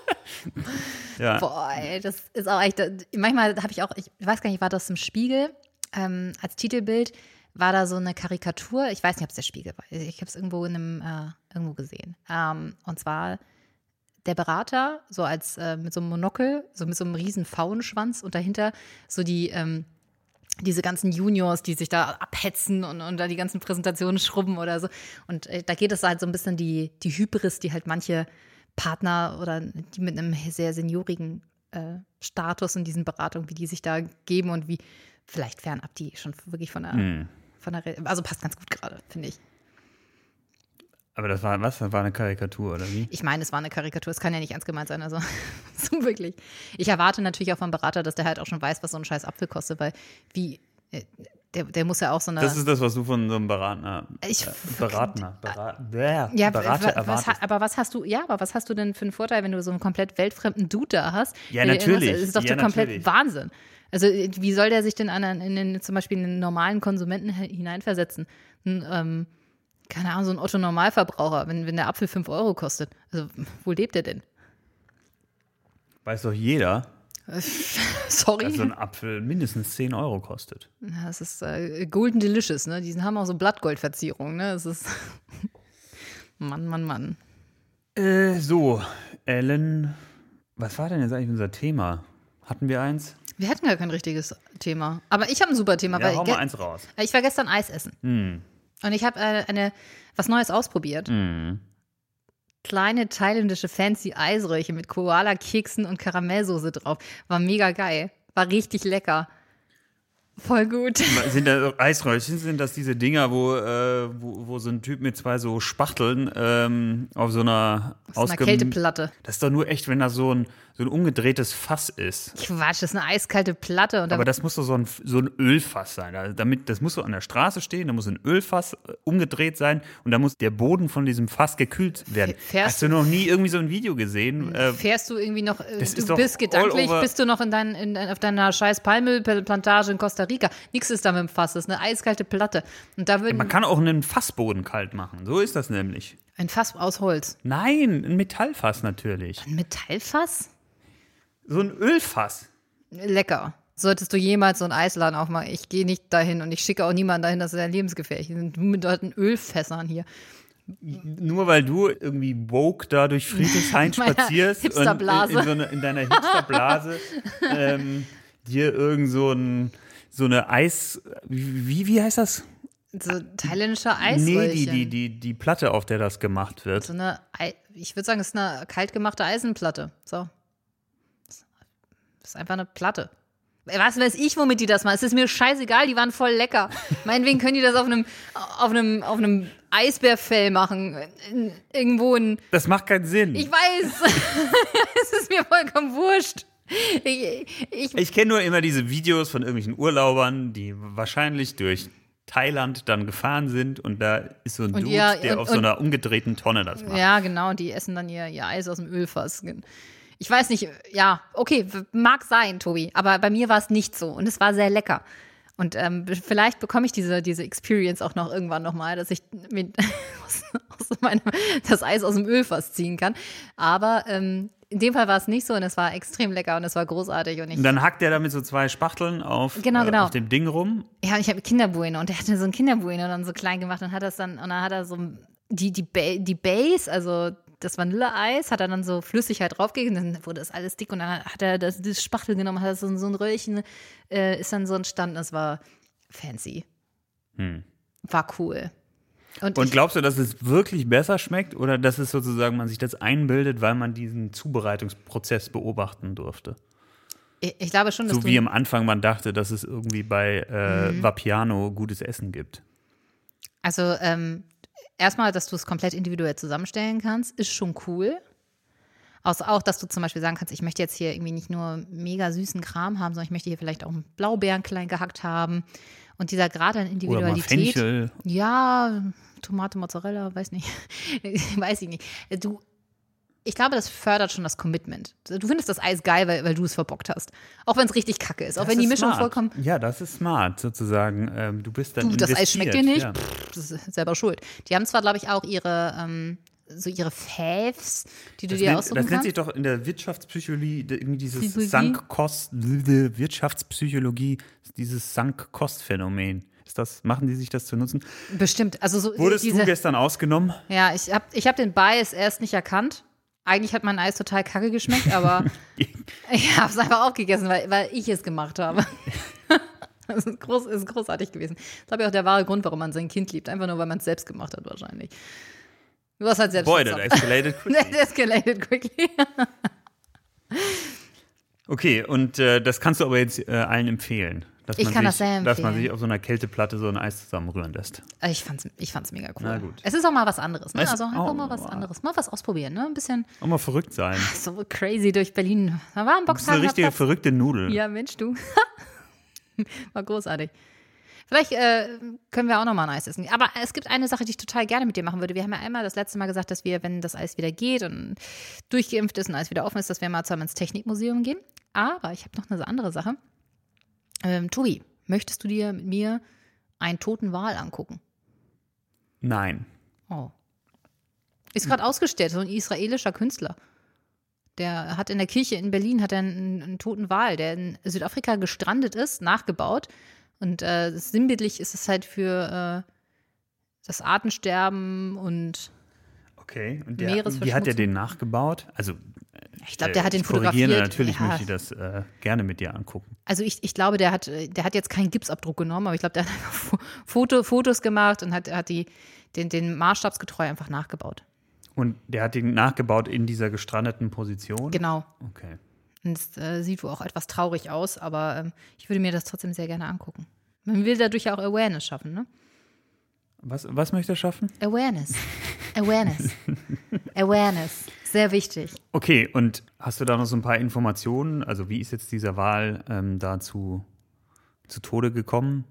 ja. Boah, ey, das ist auch echt. Manchmal habe ich auch, ich weiß gar nicht, war das im Spiegel ähm, als Titelbild? War da so eine Karikatur? Ich weiß nicht, ob es der Spiegel war. Ich habe es irgendwo in einem äh, irgendwo gesehen. Ähm, und zwar der Berater, so als äh, mit so einem Monokel, so mit so einem riesen Pfauenschwanz und dahinter so die ähm, diese ganzen Juniors, die sich da abhetzen und, und da die ganzen Präsentationen schrubben oder so. Und äh, da geht es halt so ein bisschen die, die Hybris, die halt manche Partner oder die mit einem sehr seniorigen äh, Status in diesen Beratungen, wie die sich da geben und wie vielleicht fernab die schon wirklich von der, von der Re- also passt ganz gut gerade, finde ich. Aber das war was? Das war eine Karikatur, oder wie? Ich meine, es war eine Karikatur, es kann ja nicht ernst gemeint sein, also so wirklich. Ich erwarte natürlich auch vom Berater, dass der halt auch schon weiß, was so ein scheiß Apfel kostet, weil wie, äh, der, der muss ja auch so eine. Das ist das, was du von so einem Beratner, Ich- äh, Beratner, Berat, bäh, ja, Berater wa- was, erwartest. ha- aber was hast du, ja, aber was hast du denn für einen Vorteil, wenn du so einen komplett weltfremden Dude da hast? Ja, natürlich. Das ist doch Ja, komplett natürlich. Wahnsinn. Also, äh, wie soll der sich denn an, in den, zum Beispiel in den normalen Konsumenten hi- hineinversetzen? Ein, ähm, keine Ahnung, so ein Otto-Normalverbraucher, wenn, wenn der Apfel 5 Euro kostet. Also, wo lebt der denn? Weiß doch jeder, Sorry. dass so ein Apfel mindestens 10 Euro kostet. Ja, das ist äh, Golden Delicious, ne? Die haben auch so Blattgoldverzierungen, ne? Das ist. Mann, Mann, Mann. Äh, so, Ellen, was war denn jetzt eigentlich unser Thema? Hatten wir eins? Wir hatten gar kein richtiges Thema. Aber ich habe ein super Thema, Ja, weil hau mal eins raus. ich war gestern Eis essen. Und ich habe äh, eine was Neues ausprobiert. Kleine thailändische fancy Eisröhrchen mit Koala-Keksen und Karamellsoße drauf. War mega geil. War richtig lecker. Voll gut. Sind das Eisröllchen? Sind das diese Dinger, wo, äh, wo, wo so ein Typ mit zwei so Spachteln ähm, auf so einer Das ist eine ausgem- Kälteplatte. Das ist doch nur echt, wenn das so ein, so ein umgedrehtes Fass ist. Quatsch, das ist eine eiskalte Platte. Aber das muss doch so ein, so ein Ölfass sein. Damit, das muss so an der Straße stehen, da muss ein Ölfass äh, umgedreht sein und da muss der Boden von diesem Fass gekühlt werden. Fährst Hast du noch nie irgendwie so ein Video gesehen? Äh, fährst du irgendwie noch, äh, Das du bist gedanklich, bist du noch in dein, in, auf deiner scheiß Palmölplantage in Costa Rica. Nichts ist da mit dem Fass, das ist eine eiskalte Platte. Und da würden man kann auch einen Fassboden kalt machen. So ist das nämlich. ein Fass aus Holz. Nein, ein Metallfass natürlich. Ein Metallfass? So ein Ölfass. Lecker. Solltest du jemals so einen Eisladen aufmachen, ich gehe nicht dahin und ich schicke auch niemanden dahin, das ist ja lebensgefährlich. Wir sind mit deuten Ölfässern hier. nur weil du irgendwie woke da durch Friedrichshain Meiner spazierst und in, Hipsterblase. in, so eine, in deiner Hipsterblase ähm, dir irgend so, ein, so eine Eis, wie, wie heißt das? So thailändischer Nee, Eisröllchen. die, die, die, die Platte, auf der das gemacht wird. So eine, Ei- ich würde sagen, es ist eine kaltgemachte Eisenplatte. So. Das ist einfach eine Platte. Was weiß ich, womit die das machen? Es ist mir scheißegal, die waren voll lecker. Meinetwegen können die das auf einem, auf einem, auf einem Eisbärfell machen. In, irgendwo in. Das macht keinen Sinn. Ich weiß. es ist mir vollkommen wurscht. Ich, ich, Ich kenne nur immer diese Videos von irgendwelchen Urlaubern, die wahrscheinlich durch Thailand dann gefahren sind und da ist so ein Dude, ihr- der und- auf so einer umgedrehten Tonne das macht. Ja, genau, die essen dann ihr, ihr Eis aus dem Ölfass. Ich weiß nicht, ja, okay, mag sein, Tobi, aber bei mir war es nicht so und es war sehr lecker. Und ähm, vielleicht bekomme ich diese, diese Experience auch noch irgendwann nochmal, dass ich aus, aus meinem, das Eis aus dem Ölfass ziehen kann. Aber ähm, in dem Fall war es nicht so und es war extrem lecker und es war großartig. Und ich, Und dann hackt er da mit so zwei Spachteln auf, Genau, äh, genau. auf dem Ding rum. Ja, ich habe Kinderbueno und der hatte so ein Kinderbueno dann so klein gemacht und hat das dann, und dann hat er so die, die, ba die Base, also das Vanilleeis, hat er dann so Flüssigkeit draufgegeben, dann wurde das alles dick und dann hat er das, das Spachtel genommen, hat so, so ein Röllchen, äh, ist dann so entstanden, das war fancy. War cool. Und, Und glaubst du, dass es wirklich besser schmeckt oder dass es sozusagen man sich das einbildet, weil man diesen Zubereitungsprozess beobachten durfte? ich, ich glaube schon, dass So du, wie am Anfang man dachte, dass es irgendwie bei äh, Mhm. Vapiano gutes Essen gibt. Also ähm, erstmal, dass du es komplett individuell zusammenstellen kannst, ist schon cool. Außer auch, dass du zum Beispiel sagen kannst, ich möchte jetzt hier irgendwie nicht nur mega süßen Kram haben, sondern ich möchte hier vielleicht auch einen Blaubeeren klein gehackt haben. Und dieser Grad an Oder mal Individualität. Fenchel. Ja, Tomate, Mozzarella, weiß nicht. weiß ich nicht. Du, ich glaube, das fördert schon das Commitment. Du findest das Eis geil, weil, weil du es verbockt hast. Auch wenn es richtig kacke ist. Auch Das wenn die ist Mischung smart. vollkommen Ja, das ist smart, sozusagen. Ähm, du bist dann Du, das Eis schmeckt dir nicht? Ja. Pff, das ist selber schuld. Die haben zwar, glaube ich, auch ihre, ähm, so ihre Faves, die du Das, dir nennt, aussuchen das nennt sich doch in der Wirtschaftspsychologie irgendwie dieses? Sankkost, Wirtschaftspsychologie, dieses Sankkostphänomen. Ist das, machen die sich das zu nutzen? Bestimmt. Also so Wurdest diese, du gestern ausgenommen? Ja, ich habe ich hab den Bias erst nicht erkannt. Eigentlich hat mein Eis total kacke geschmeckt, aber ich habe es einfach aufgegessen, weil, weil ich es gemacht habe. Das ist, groß, ist großartig gewesen. Das ist, glaube ich, auch der wahre Grund, warum man sein Kind liebt. Einfach nur, weil man es selbst gemacht hat, wahrscheinlich. Du hast halt selbst Boy, that escalated quickly. That escalated quickly. Okay, und äh, das kannst du aber jetzt äh, allen empfehlen. Dass Ich man kann sich, das sehr Dass man sich auf so einer Kälteplatte so ein Eis zusammenrühren lässt. Ich fand's, ich fand's mega cool. Na gut. Es ist auch mal was anderes, ne? Also einfach oh, mal was anderes. Mal was ausprobieren, ne? Ein bisschen Auch mal verrückt sein. so crazy durch Berlin. Da war ein Das ist eine richtige verrückte Nudel. Ja, Mensch, du. War großartig. Vielleicht äh, können wir auch noch mal ein Eis essen. Aber es gibt eine Sache, die ich total gerne mit dir machen würde. Wir haben ja einmal das letzte Mal gesagt, dass wir, wenn das Eis wieder geht und durchgeimpft ist und alles wieder offen ist, dass wir mal zusammen ins Technikmuseum gehen. Aber ich habe noch eine andere Sache. Ähm, Tobi, möchtest du dir mit mir einen toten Wal angucken? Nein. Oh. Ist gerade ausgestellt, so ein israelischer Künstler. Der hat in der Kirche in Berlin hat er einen, einen toten Wal, der in Südafrika gestrandet ist, nachgebaut. Und äh, sinnbildlich ist es halt für äh, das Artensterben und Okay. Und der, Meeresverschmutzung. wie hat er den nachgebaut? Also, ich glaube, der hat den fotografiert. Natürlich ja, möchte ich das äh, gerne mit dir angucken. also ich, ich glaube, der hat, der hat jetzt keinen Gipsabdruck genommen, aber ich glaube, der hat einfach Fo- Foto, Fotos gemacht und hat, hat die, den, den maßstabsgetreu einfach nachgebaut. Und der hat den nachgebaut in dieser gestrandeten Position? Genau. Okay. Und es äh, sieht wohl auch etwas traurig aus, aber ähm, ich würde mir das trotzdem sehr gerne angucken. Man will dadurch ja auch Awareness schaffen, ne? Was, was möchte er schaffen? Awareness. Awareness. Awareness. Sehr wichtig. Okay, und hast du da noch so ein paar Informationen? Also, wie ist jetzt dieser Wal ähm, dazu zu Tode gekommen?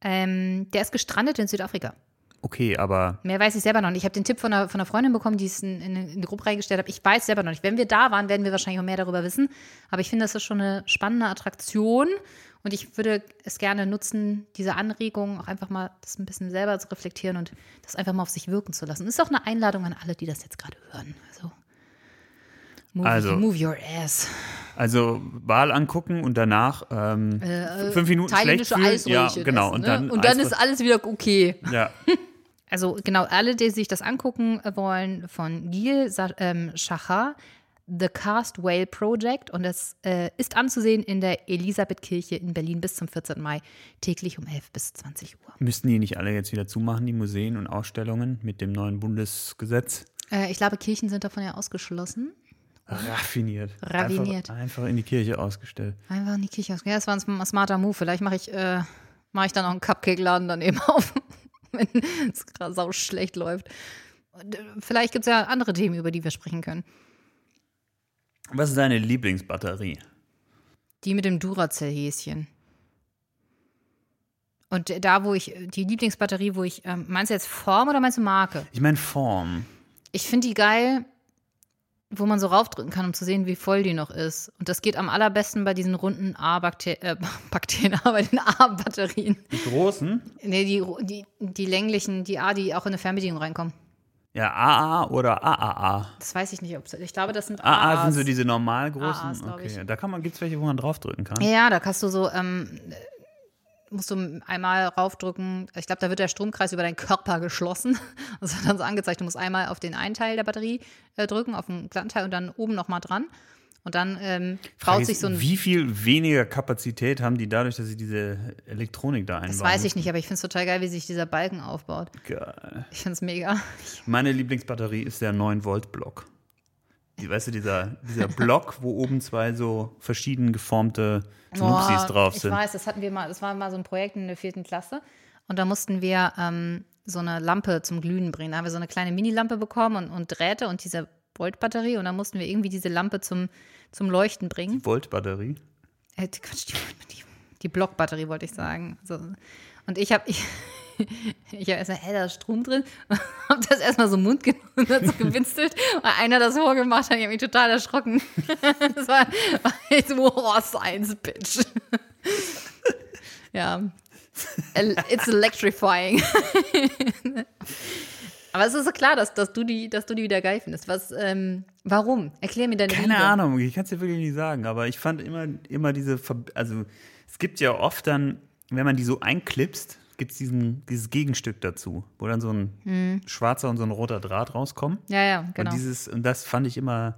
Ähm, der ist gestrandet in Südafrika. Okay, aber Mehr weiß ich selber noch nicht. Ich habe den Tipp von einer, von einer Freundin bekommen, die es in, in, in eine Gruppe reingestellt hat. Ich weiß selber noch nicht. Wenn wir da waren, werden wir wahrscheinlich auch mehr darüber wissen. Aber ich finde, das ist schon eine spannende Attraktion. Und ich würde es gerne nutzen, diese Anregung auch einfach mal das ein bisschen selber zu reflektieren und das einfach mal auf sich wirken zu lassen. Ist auch eine Einladung an alle, die das jetzt gerade hören. Also, move, Also- move your ass. Also Wal angucken und danach ähm, fünf Minuten schlecht fühlen. Ja, genau. essen, und ne? dann, und dann ist alles wieder okay. ja. also genau, alle, die sich das angucken wollen, von Gil ähm, Schachar, The Cast Whale Project. Und es äh, ist anzusehen in der Elisabethkirche in Berlin bis zum 14. Mai, täglich um 11 bis 20 Uhr. Müssten die nicht alle jetzt wieder zumachen, die Museen und Ausstellungen mit dem neuen Bundesgesetz? Äh, ich glaube, Kirchen sind davon ja ausgeschlossen. Raffiniert. Raviniert. Einfach, einfach in die Kirche ausgestellt. Einfach in die Kirche. aus- Ja, das war ein smarter Move. Vielleicht mache ich, äh, mach ich dann auch einen Cupcake-Laden daneben auf, wenn es gerade sau schlecht läuft. Äh, Vielleicht gibt es ja andere Themen, über die wir sprechen können. Was ist deine Lieblingsbatterie? Die mit dem Duracell-Häschen. Und da, wo ich, die Lieblingsbatterie, wo ich, ähm, meinst du jetzt Form oder meinst du Marke? Ich meine Form. Ich finde die geil, wo man so raufdrücken kann, um zu sehen, wie voll die noch ist. Und das geht am allerbesten bei diesen runden A-Bakterien, äh, Bakterien, bei den A-Batterien. Die großen? Nee, die, die, die länglichen, die A, die auch in eine Fernbedienung reinkommen. Ja, AA oder AAA. Das weiß ich nicht, ob ich glaube, das sind AA AAs. sind so diese normal großen. AAs, glaub ich. okay, da kann man, gibt's welche, wo man draufdrücken kann. Ja, da kannst du so, ähm, musst du einmal raufdrücken. Ich glaube, da wird der Stromkreis über deinen Körper geschlossen. Das wird dann so angezeigt. Du musst einmal auf den einen Teil der Batterie äh, drücken, auf den glatten Teil und dann oben nochmal dran. Und dann ähm, ist, sich so ein. Wie viel weniger Kapazität haben die dadurch, dass sie diese Elektronik da einbauen? Das weiß ich nicht, aber ich finde es total geil, wie sich dieser Balken aufbaut. Geil. Ich finde es mega. Meine Lieblingsbatterie ist der 9-Volt-Block. Die, weißt du, dieser, dieser Block, wo oben zwei so verschieden geformte Boah, drauf Ich sind. weiß, das hatten wir mal, das war mal so ein Projekt in der vierten Klasse. Und da mussten wir ähm, so eine Lampe zum Glühen bringen. Da haben wir so eine kleine Minilampe bekommen und, und Drähte und diese Voltbatterie. Und dann mussten wir irgendwie diese Lampe zum, zum Leuchten bringen. Volt-Batterie. Äh, die- Quatsch, die, die, die Blockbatterie wollte ich sagen. So. Und ich habe ich, ich hab erstmal, hä, da ist Strom drin. Hab das erstmal so im Mund genommen und so gewinstelt. Und einer das vorgemacht hat, ich habe mich total erschrocken. Das war, war echt so, oh, Science, Bitch. Ja. It's electrifying. Aber es ist so klar, dass, dass, du die, dass du die wieder geil findest. Was, ähm, warum? Erklär mir deine Keine Liebe. Ahnung, ich kann es dir wirklich nicht sagen, aber ich fand immer, immer diese, Ver also es gibt ja oft dann, wenn man die so einklipst, gibt es dieses Gegenstück dazu, wo dann so ein schwarzer und so ein roter Draht rauskommen. Ja, ja, Hm. genau. Und dieses, und das fand ich immer,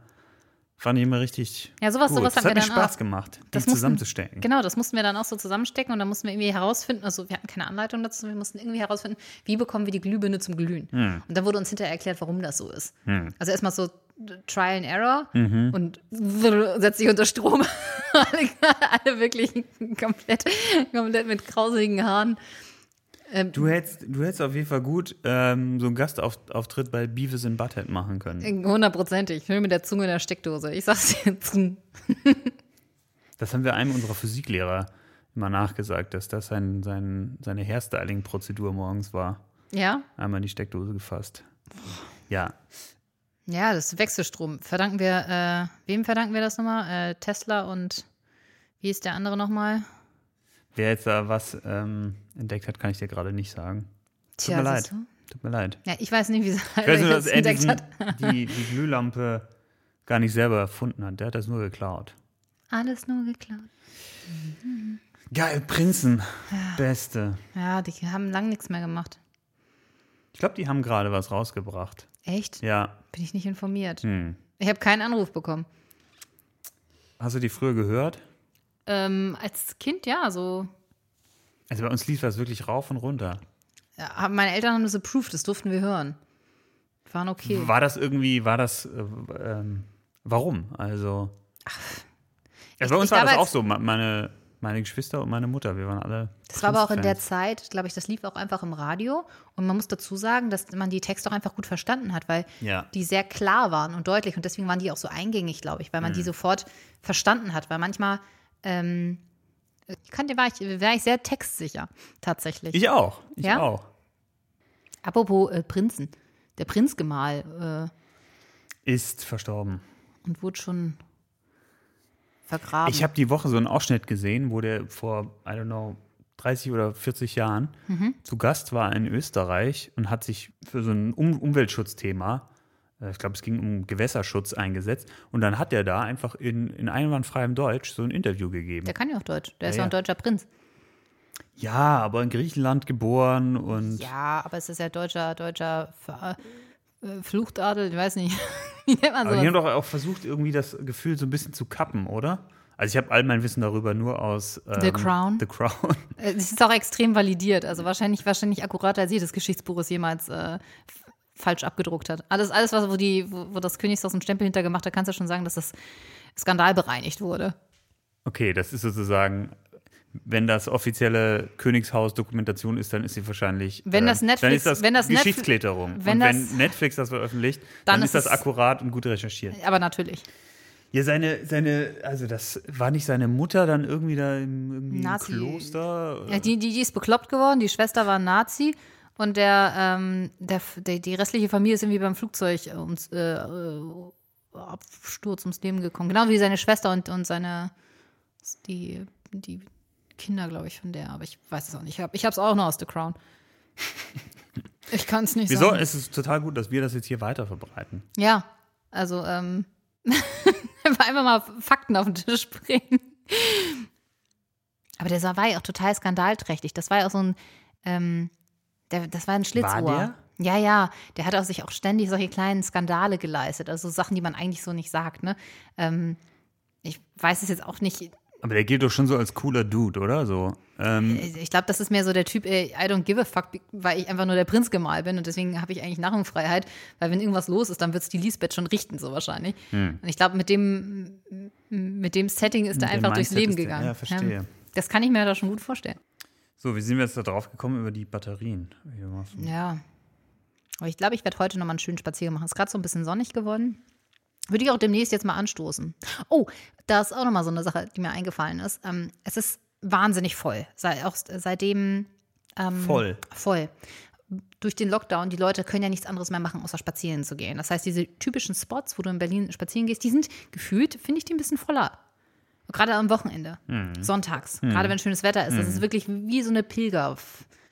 fand ich immer richtig. Ja, sowas- gut. sowas das haben hat wir mir dann Spaß auch. gemacht, die Das mussten- zusammenzustecken. Genau, das mussten wir dann auch so zusammenstecken und dann mussten wir irgendwie herausfinden, also wir hatten keine Anleitung dazu, wir mussten irgendwie herausfinden, wie bekommen wir die Glühbirne zum Glühen. Hm. Und dann wurde uns hinterher erklärt, warum das so ist. Also erstmal so Trial and Error Mhm. und setzt sich unter Strom. alle, alle wirklich komplett, komplett mit grausigen Haaren. Du hättest, du hättest auf jeden Fall gut ähm, so einen Gastauftritt bei Beavis in Butthead machen können. Hundertprozentig. Schön mit der Zunge in der Steckdose. Ich sag's dir jetzt. Das haben wir einem unserer Physiklehrer immer nachgesagt, dass das sein, sein, seine Hairstyling-Prozedur morgens war. Ja? Einmal in die Steckdose gefasst. Ja, Ja, das Wechselstrom. Verdanken wir, äh, wem verdanken wir das nochmal? Äh, Tesla und wie ist der andere nochmal? Wer jetzt da was ähm, entdeckt hat, kann ich dir gerade nicht sagen. Tut mir leid. Tut mir leid. Ja, ich weiß nicht, wie dass das entdeckt diesen, hat. die, die Glühlampe gar nicht selber erfunden hat. Der hat das nur geklaut. Alles nur geklaut. Geil, Prinzen. Beste. Ja, die haben lang nichts mehr gemacht. Ich glaube, die haben gerade was rausgebracht. Echt? Ja. Bin ich nicht informiert. Hm. Ich habe keinen Anruf bekommen. Hast du die früher gehört? Ähm, als Kind, ja, so. Also bei uns lief das wirklich rauf und runter. Ja, meine Eltern haben das approved, das durften wir hören. Waren okay. War das irgendwie, war das, äh, ähm, warum? Also, also bei uns war das auch so. Meine, meine Geschwister und meine Mutter, wir waren alle. Das war aber auch in der. Zeit, glaube ich, das lief auch einfach im Radio. Und man muss dazu sagen, dass man die Texte auch einfach gut verstanden hat, weil Ja. die sehr klar waren und deutlich. Und deswegen waren die auch so eingängig, glaube ich, weil man Mhm. die sofort verstanden hat. Weil manchmal, ähm, ich kannte, war ich, war ich sehr textsicher, tatsächlich. Ich auch. Ich Ja? auch. Apropos äh, Prinzen. Der Prinzgemahl Ist verstorben. äh, und wurde schon vergraben. Ich habe die Woche so einen Ausschnitt gesehen, wo der vor, I don't know, 30 oder 40 Jahren Mhm. zu Gast war in Österreich und hat sich für so ein um Umweltschutzthema, äh, ich glaube, es ging um Gewässerschutz eingesetzt. Und dann hat er da einfach in, in einwandfreiem Deutsch so ein Interview gegeben. der kann ja auch Deutsch. Der ist Ja, ja ein ja. deutscher Prinz. Ja, aber in Griechenland geboren und. Ja, aber es ist ja deutscher, deutscher Ver äh, Fluchtadel, ich weiß nicht. Wie nennt man Aber die haben doch auch versucht, irgendwie das Gefühl so ein bisschen zu kappen, oder? Also ich habe all mein Wissen darüber nur aus ähm, The Crown? The Crown. Äh, Es ist auch extrem validiert. Also wahrscheinlich, wahrscheinlich akkurater als jedes Geschichtsbuch es jemals äh, falsch abgedruckt hat. Alles, alles was, wo, die, wo, wo das Königshaus einen Stempel hintergemacht hat, kannst du schon sagen, dass das skandalbereinigt wurde. Okay, das ist sozusagen, wenn das offizielle Königshaus-Dokumentation ist, dann ist sie wahrscheinlich. Wenn das ähm, Netflix- dann ist das wenn das Geschichtsklitterung. wenn und das- wenn Netflix das veröffentlicht, dann, Dann ist das akkurat und gut recherchiert. Aber natürlich. Ja, seine, seine, also das war nicht seine Mutter dann irgendwie da im, irgendwie im. Kloster? Ja, die, die, die ist bekloppt geworden, die Schwester war Nazi und der, ähm, der, der, die restliche Familie ist irgendwie beim Flugzeug äh, ums, äh, äh, Absturz ums Leben gekommen. Genau wie seine Schwester und, und seine, die, die Kinder, glaube ich, von der. Aber ich weiß es auch nicht. Ich habe es auch noch aus The Crown. Ich kann es nicht Wieso? sagen. Es ist total gut, dass wir das jetzt hier weiter verbreiten. Ja, also ähm, einfach mal Fakten auf den Tisch bringen. Aber der war ja auch total skandalträchtig. Das war ja auch so ein, ähm, der, das war ein Schlitzohr. der? Ja, ja, der hat auch sich auch ständig solche kleinen Skandale geleistet, also Sachen, die man eigentlich so nicht sagt. Ne? Ähm, ich weiß es jetzt auch nicht. Aber der gilt doch schon so als cooler Dude, oder? So. Ähm, Ich glaube, das ist mehr so der Typ, ey, I don't give a fuck, weil ich einfach nur der Prinzgemahl bin und deswegen habe ich eigentlich Narrenfreiheit, weil wenn irgendwas los ist, dann wird es die Lisbeth schon richten, so wahrscheinlich. Und ich glaube, mit dem, mit dem Setting ist er Hm. einfach durchs Leben der- gegangen. ja, verstehe. Das kann ich mir da schon gut vorstellen. So, wie sind wir jetzt da drauf gekommen über die Batterien? Ja. Aber ich glaube, ich werde heute nochmal einen schönen Spaziergang machen. Es ist gerade so ein bisschen sonnig geworden. Würde ich auch demnächst jetzt mal anstoßen. Oh, da ist auch nochmal so eine Sache, die mir eingefallen ist. Ähm, es ist wahnsinnig voll. Sei, auch seitdem Voll. voll. Durch den Lockdown, die Leute können ja nichts anderes mehr machen, außer spazieren zu gehen. Das heißt, diese typischen Spots, wo du in Berlin spazieren gehst, die sind gefühlt, finde ich, die ein bisschen voller. Gerade am Wochenende, sonntags, gerade wenn schönes Wetter ist. Das ist wirklich wie so eine Pilger.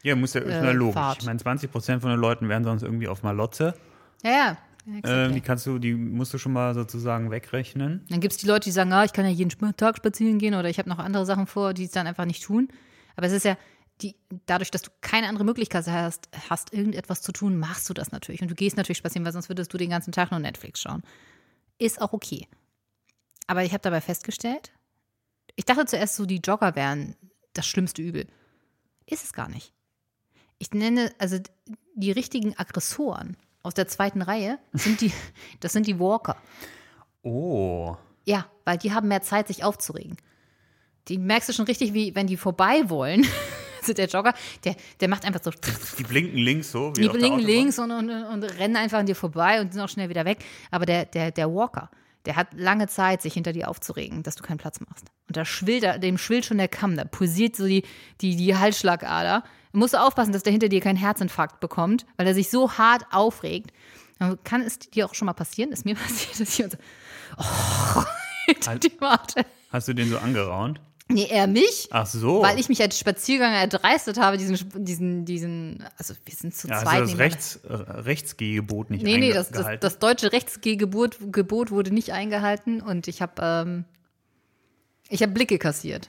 Ja, muss ja, ist Äh, logisch. Fahrt. Ich meine, 20 Prozent von den Leuten wären sonst irgendwie auf Malotze. Ja, ja. Ähm, die kannst du, die musst du schon mal sozusagen wegrechnen. Dann gibt es die Leute, die sagen, ah, ich kann ja jeden Tag spazieren gehen oder ich habe noch andere Sachen vor, die es dann einfach nicht tun. Aber es ist ja, die, dadurch, dass du keine andere Möglichkeit hast, hast, irgendetwas zu tun, machst du das natürlich. Und du gehst natürlich spazieren, weil sonst würdest du den ganzen Tag nur Netflix schauen. Ist auch okay. Aber ich habe dabei festgestellt, ich dachte zuerst so, die Jogger wären das schlimmste Übel. Ist es gar nicht. Ich nenne, also die richtigen Aggressoren aus der zweiten Reihe sind die, das sind die Walker. Oh. Ja, weil die haben mehr Zeit, sich aufzuregen. Die merkst du schon richtig, wie wenn die vorbei wollen. Also der Jogger, der, der macht einfach so. Die blinken links so. Wie Die blinken links und, und, und rennen einfach an dir vorbei und sind auch schnell wieder weg. Aber der, der, der Walker, der hat lange Zeit, sich hinter dir aufzuregen, dass du keinen Platz machst. Und da schwillt, dem schwillt schon der Kamm, da pulsiert so die, die, die Halsschlagader. Du musst aufpassen, dass der hinter dir keinen Herzinfarkt bekommt, weil er sich so hart aufregt. Dann kann es dir auch schon mal passieren, ist mir passiert, dass ich so, oh, hinter die warte. Hast du den so angeraunt? Nee, er mich, Ach so. weil ich mich als Spaziergang erdreistet habe, diesen, diesen, diesen, also wir sind zu ja, zweit. hast du das. Rechts, äh, Rechtsgehgebot nicht Nee, nee, das, das, eingehalten? das deutsche Rechtsgebot Gebot wurde nicht eingehalten und ich habe ähm, ich habe Blicke kassiert.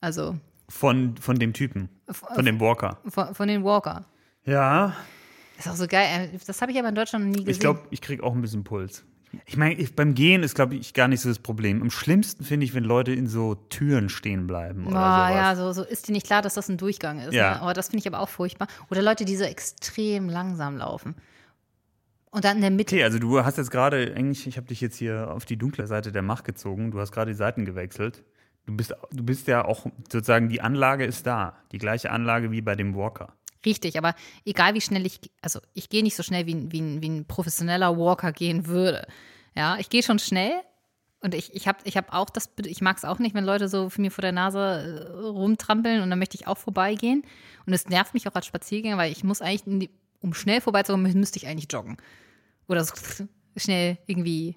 Also von, von dem Typen. Von dem Walker. von, von den Walker. Ja, Das ist auch so geil. äh, Das habe ich aber in Deutschland noch nie gesehen. ich glaube, ich kriege auch ein bisschen Puls. Ich meine, ich, beim Gehen ist, glaube ich, gar nicht so das Problem. Am schlimmsten finde ich, wenn Leute in so Türen stehen bleiben oder Boah, sowas. ja, so, so ist dir nicht klar, dass das ein Durchgang ist. Ja. Ne? Aber das finde ich aber auch furchtbar. Oder Leute, die so extrem langsam laufen. Und dann in der Mitte. Okay, also du hast jetzt gerade, eigentlich, ich habe dich jetzt hier auf die dunkle Seite der Macht gezogen. Du hast gerade die Seiten gewechselt. Du bist, du bist ja auch sozusagen, die Anlage ist da. Die gleiche Anlage wie bei dem Walker. Richtig, aber egal wie schnell ich, also ich gehe nicht so schnell, wie, ein- wie, wie ein professioneller Walker gehen würde. Ja, ich gehe schon schnell und ich, ich habe ich hab auch das, ich mag es auch nicht, wenn Leute so mir vor der Nase äh, rumtrampeln und dann möchte ich auch vorbeigehen. Und es nervt mich auch als Spaziergänger, weil ich muss eigentlich, um schnell vorbeizukommen, müsste ich eigentlich joggen. Oder so schnell irgendwie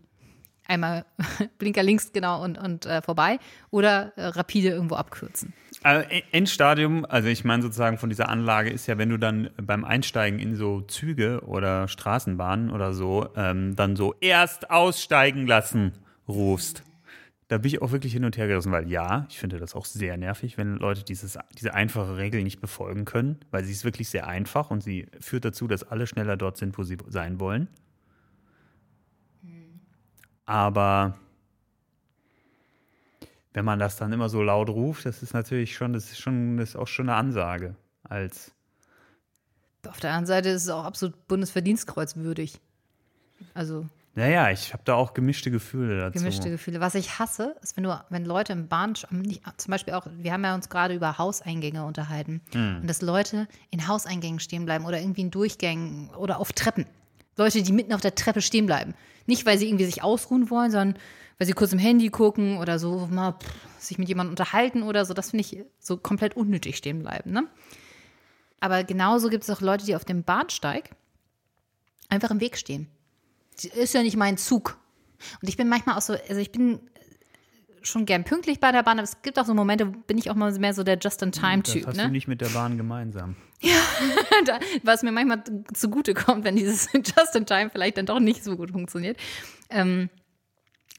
einmal Blinker links genau und, und äh, vorbei oder äh, rapide irgendwo abkürzen. Also Endstadium, also ich meine sozusagen von dieser Anlage ist ja, wenn du dann beim Einsteigen in so Züge oder Straßenbahnen oder so, ähm, dann so erst aussteigen lassen rufst. Da bin ich auch wirklich hin und her gerissen, weil ja, ich finde das auch sehr nervig, wenn Leute dieses, diese einfache Regel nicht befolgen können, weil sie ist wirklich sehr einfach und sie führt dazu, dass alle schneller dort sind, wo sie sein wollen. Aber wenn man das dann immer so laut ruft, das ist natürlich schon, das ist schon, das ist auch schon eine Ansage als Auf der anderen Seite ist es auch absolut Bundesverdienstkreuz würdig. Also Naja, ich habe da auch gemischte Gefühle dazu. gemischte Gefühle. Was ich hasse, ist, wenn du, wenn Leute im Bahn, nicht- zum Beispiel auch, wir haben ja uns gerade über Hauseingänge unterhalten und dass Leute in Hauseingängen stehen bleiben oder irgendwie in Durchgängen oder auf Treppen. Leute, die mitten auf der Treppe stehen bleiben. Nicht, weil sie irgendwie sich ausruhen wollen, sondern weil sie kurz im Handy gucken oder so mal pff, sich mit jemandem unterhalten oder so. Das finde ich so komplett unnötig stehen bleiben. Ne? Aber genauso gibt es auch Leute, die auf dem Bahnsteig einfach im Weg stehen. Ist ja nicht mein Zug. Und ich bin manchmal auch so, also ich bin schon gern pünktlich bei der Bahn, aber es gibt auch so Momente, wo bin ich auch mal mehr so der Das Just-in-Time-Typ, hast du ne? nicht mit der Bahn gemeinsam. Da- Was mir manchmal zugute kommt, wenn dieses Just-in-Time vielleicht dann doch nicht so gut funktioniert. Ähm,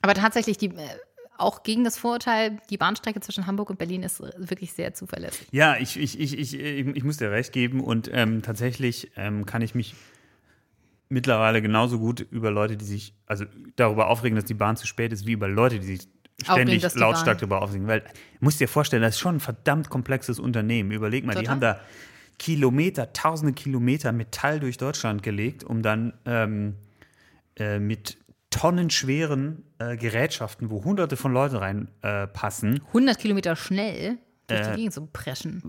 aber tatsächlich, die, äh, auch gegen das Vorurteil, die Bahnstrecke zwischen Hamburg und Berlin ist wirklich sehr zuverlässig. Ja, ich, ich, ich, ich, ich, ich muss dir recht geben und ähm, tatsächlich ähm, kann ich mich mittlerweile genauso gut über Leute, die sich, also darüber aufregen, dass die Bahn zu spät ist, wie über Leute, die sich Aufregen, ständig die lautstark darüber aufregen. Weil, du musst dir vorstellen, das ist schon ein verdammt komplexes Unternehmen. Überleg mal, die Total. haben da Kilometer, tausende Kilometer Metall durch Deutschland gelegt, um dann ähm, äh, mit tonnenschweren äh, Gerätschaften, wo hunderte von Leuten reinpassen, äh, passen, 100 Kilometer schnell durch Äh, die Gegend zu preschen.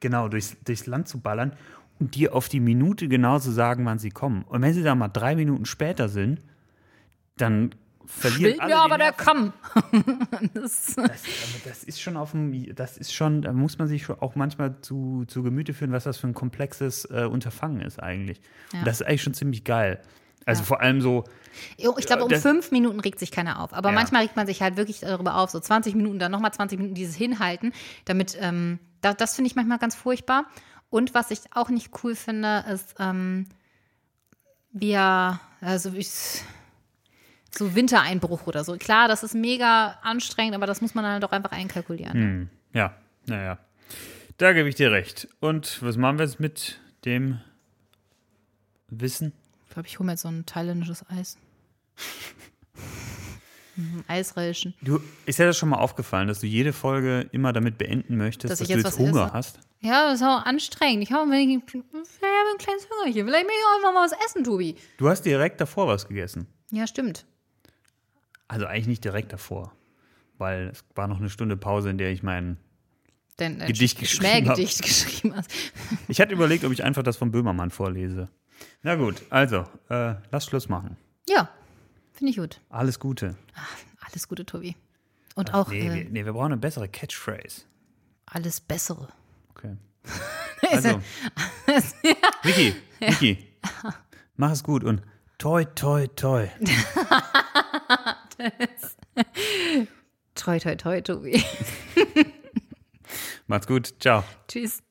genau, durchs, durchs Land zu ballern und dir auf die Minute genau zu sagen, wann sie kommen. Und wenn sie da mal drei Minuten später sind, dann verlieren Will alle mir aber der. Kamm. das, Das, das ist schon auf dem, das ist schon, da muss man sich auch manchmal zu, zu Gemüte führen, was das für ein komplexes äh, Unterfangen ist eigentlich. Ja. Und das ist eigentlich schon ziemlich geil. Also Ja. vor allem so, ich glaube, um das- fünf Minuten regt sich keiner auf. Aber Ja. manchmal regt man sich halt wirklich darüber auf. So 20 Minuten, dann nochmal 20 Minuten dieses Hinhalten. Damit, ähm, da, das finde ich manchmal ganz furchtbar. Und was ich auch nicht cool finde, ist, ähm, wir, also ich, so Wintereinbruch oder so. Klar, das ist mega anstrengend, aber das muss man dann doch einfach einkalkulieren. Hm. ja, naja, da gebe ich dir recht. Und was machen wir jetzt mit dem Wissen? Ich glaube, ich hole mir jetzt so ein thailändisches Eis. Mhm, Eisrelschen. Du, ist dir das schon mal aufgefallen, dass du jede Folge immer damit beenden möchtest, Dass dass, du jetzt jetzt Hunger esse? hast? Ja, das ist auch anstrengend. Ich habe ein, wenig- ich habe ein kleines Hungerchen. Vielleicht will ich auch einfach mal was essen, Tobi. Du hast direkt davor was gegessen. Ja, stimmt. Also eigentlich nicht direkt davor, weil es war noch eine Stunde Pause, in der ich meinen Dein, dein Gedicht Sch- geschrieben Schmähgedicht geschrieben hast. Ich hatte überlegt, ob ich einfach das von Böhmermann vorlese. Na gut, also, äh, lass Schluss machen. Ja, finde ich gut. Alles Gute. Alles Gute, Tobi. Und auch Nee, äh, wir, nee, wir brauchen eine bessere Catchphrase. alles Bessere. Okay. Also, Vicky, Vicky, mach es gut und toi, toi, toi. Toi, toi, toi, Tobi. Macht's gut, ciao. Tschüss.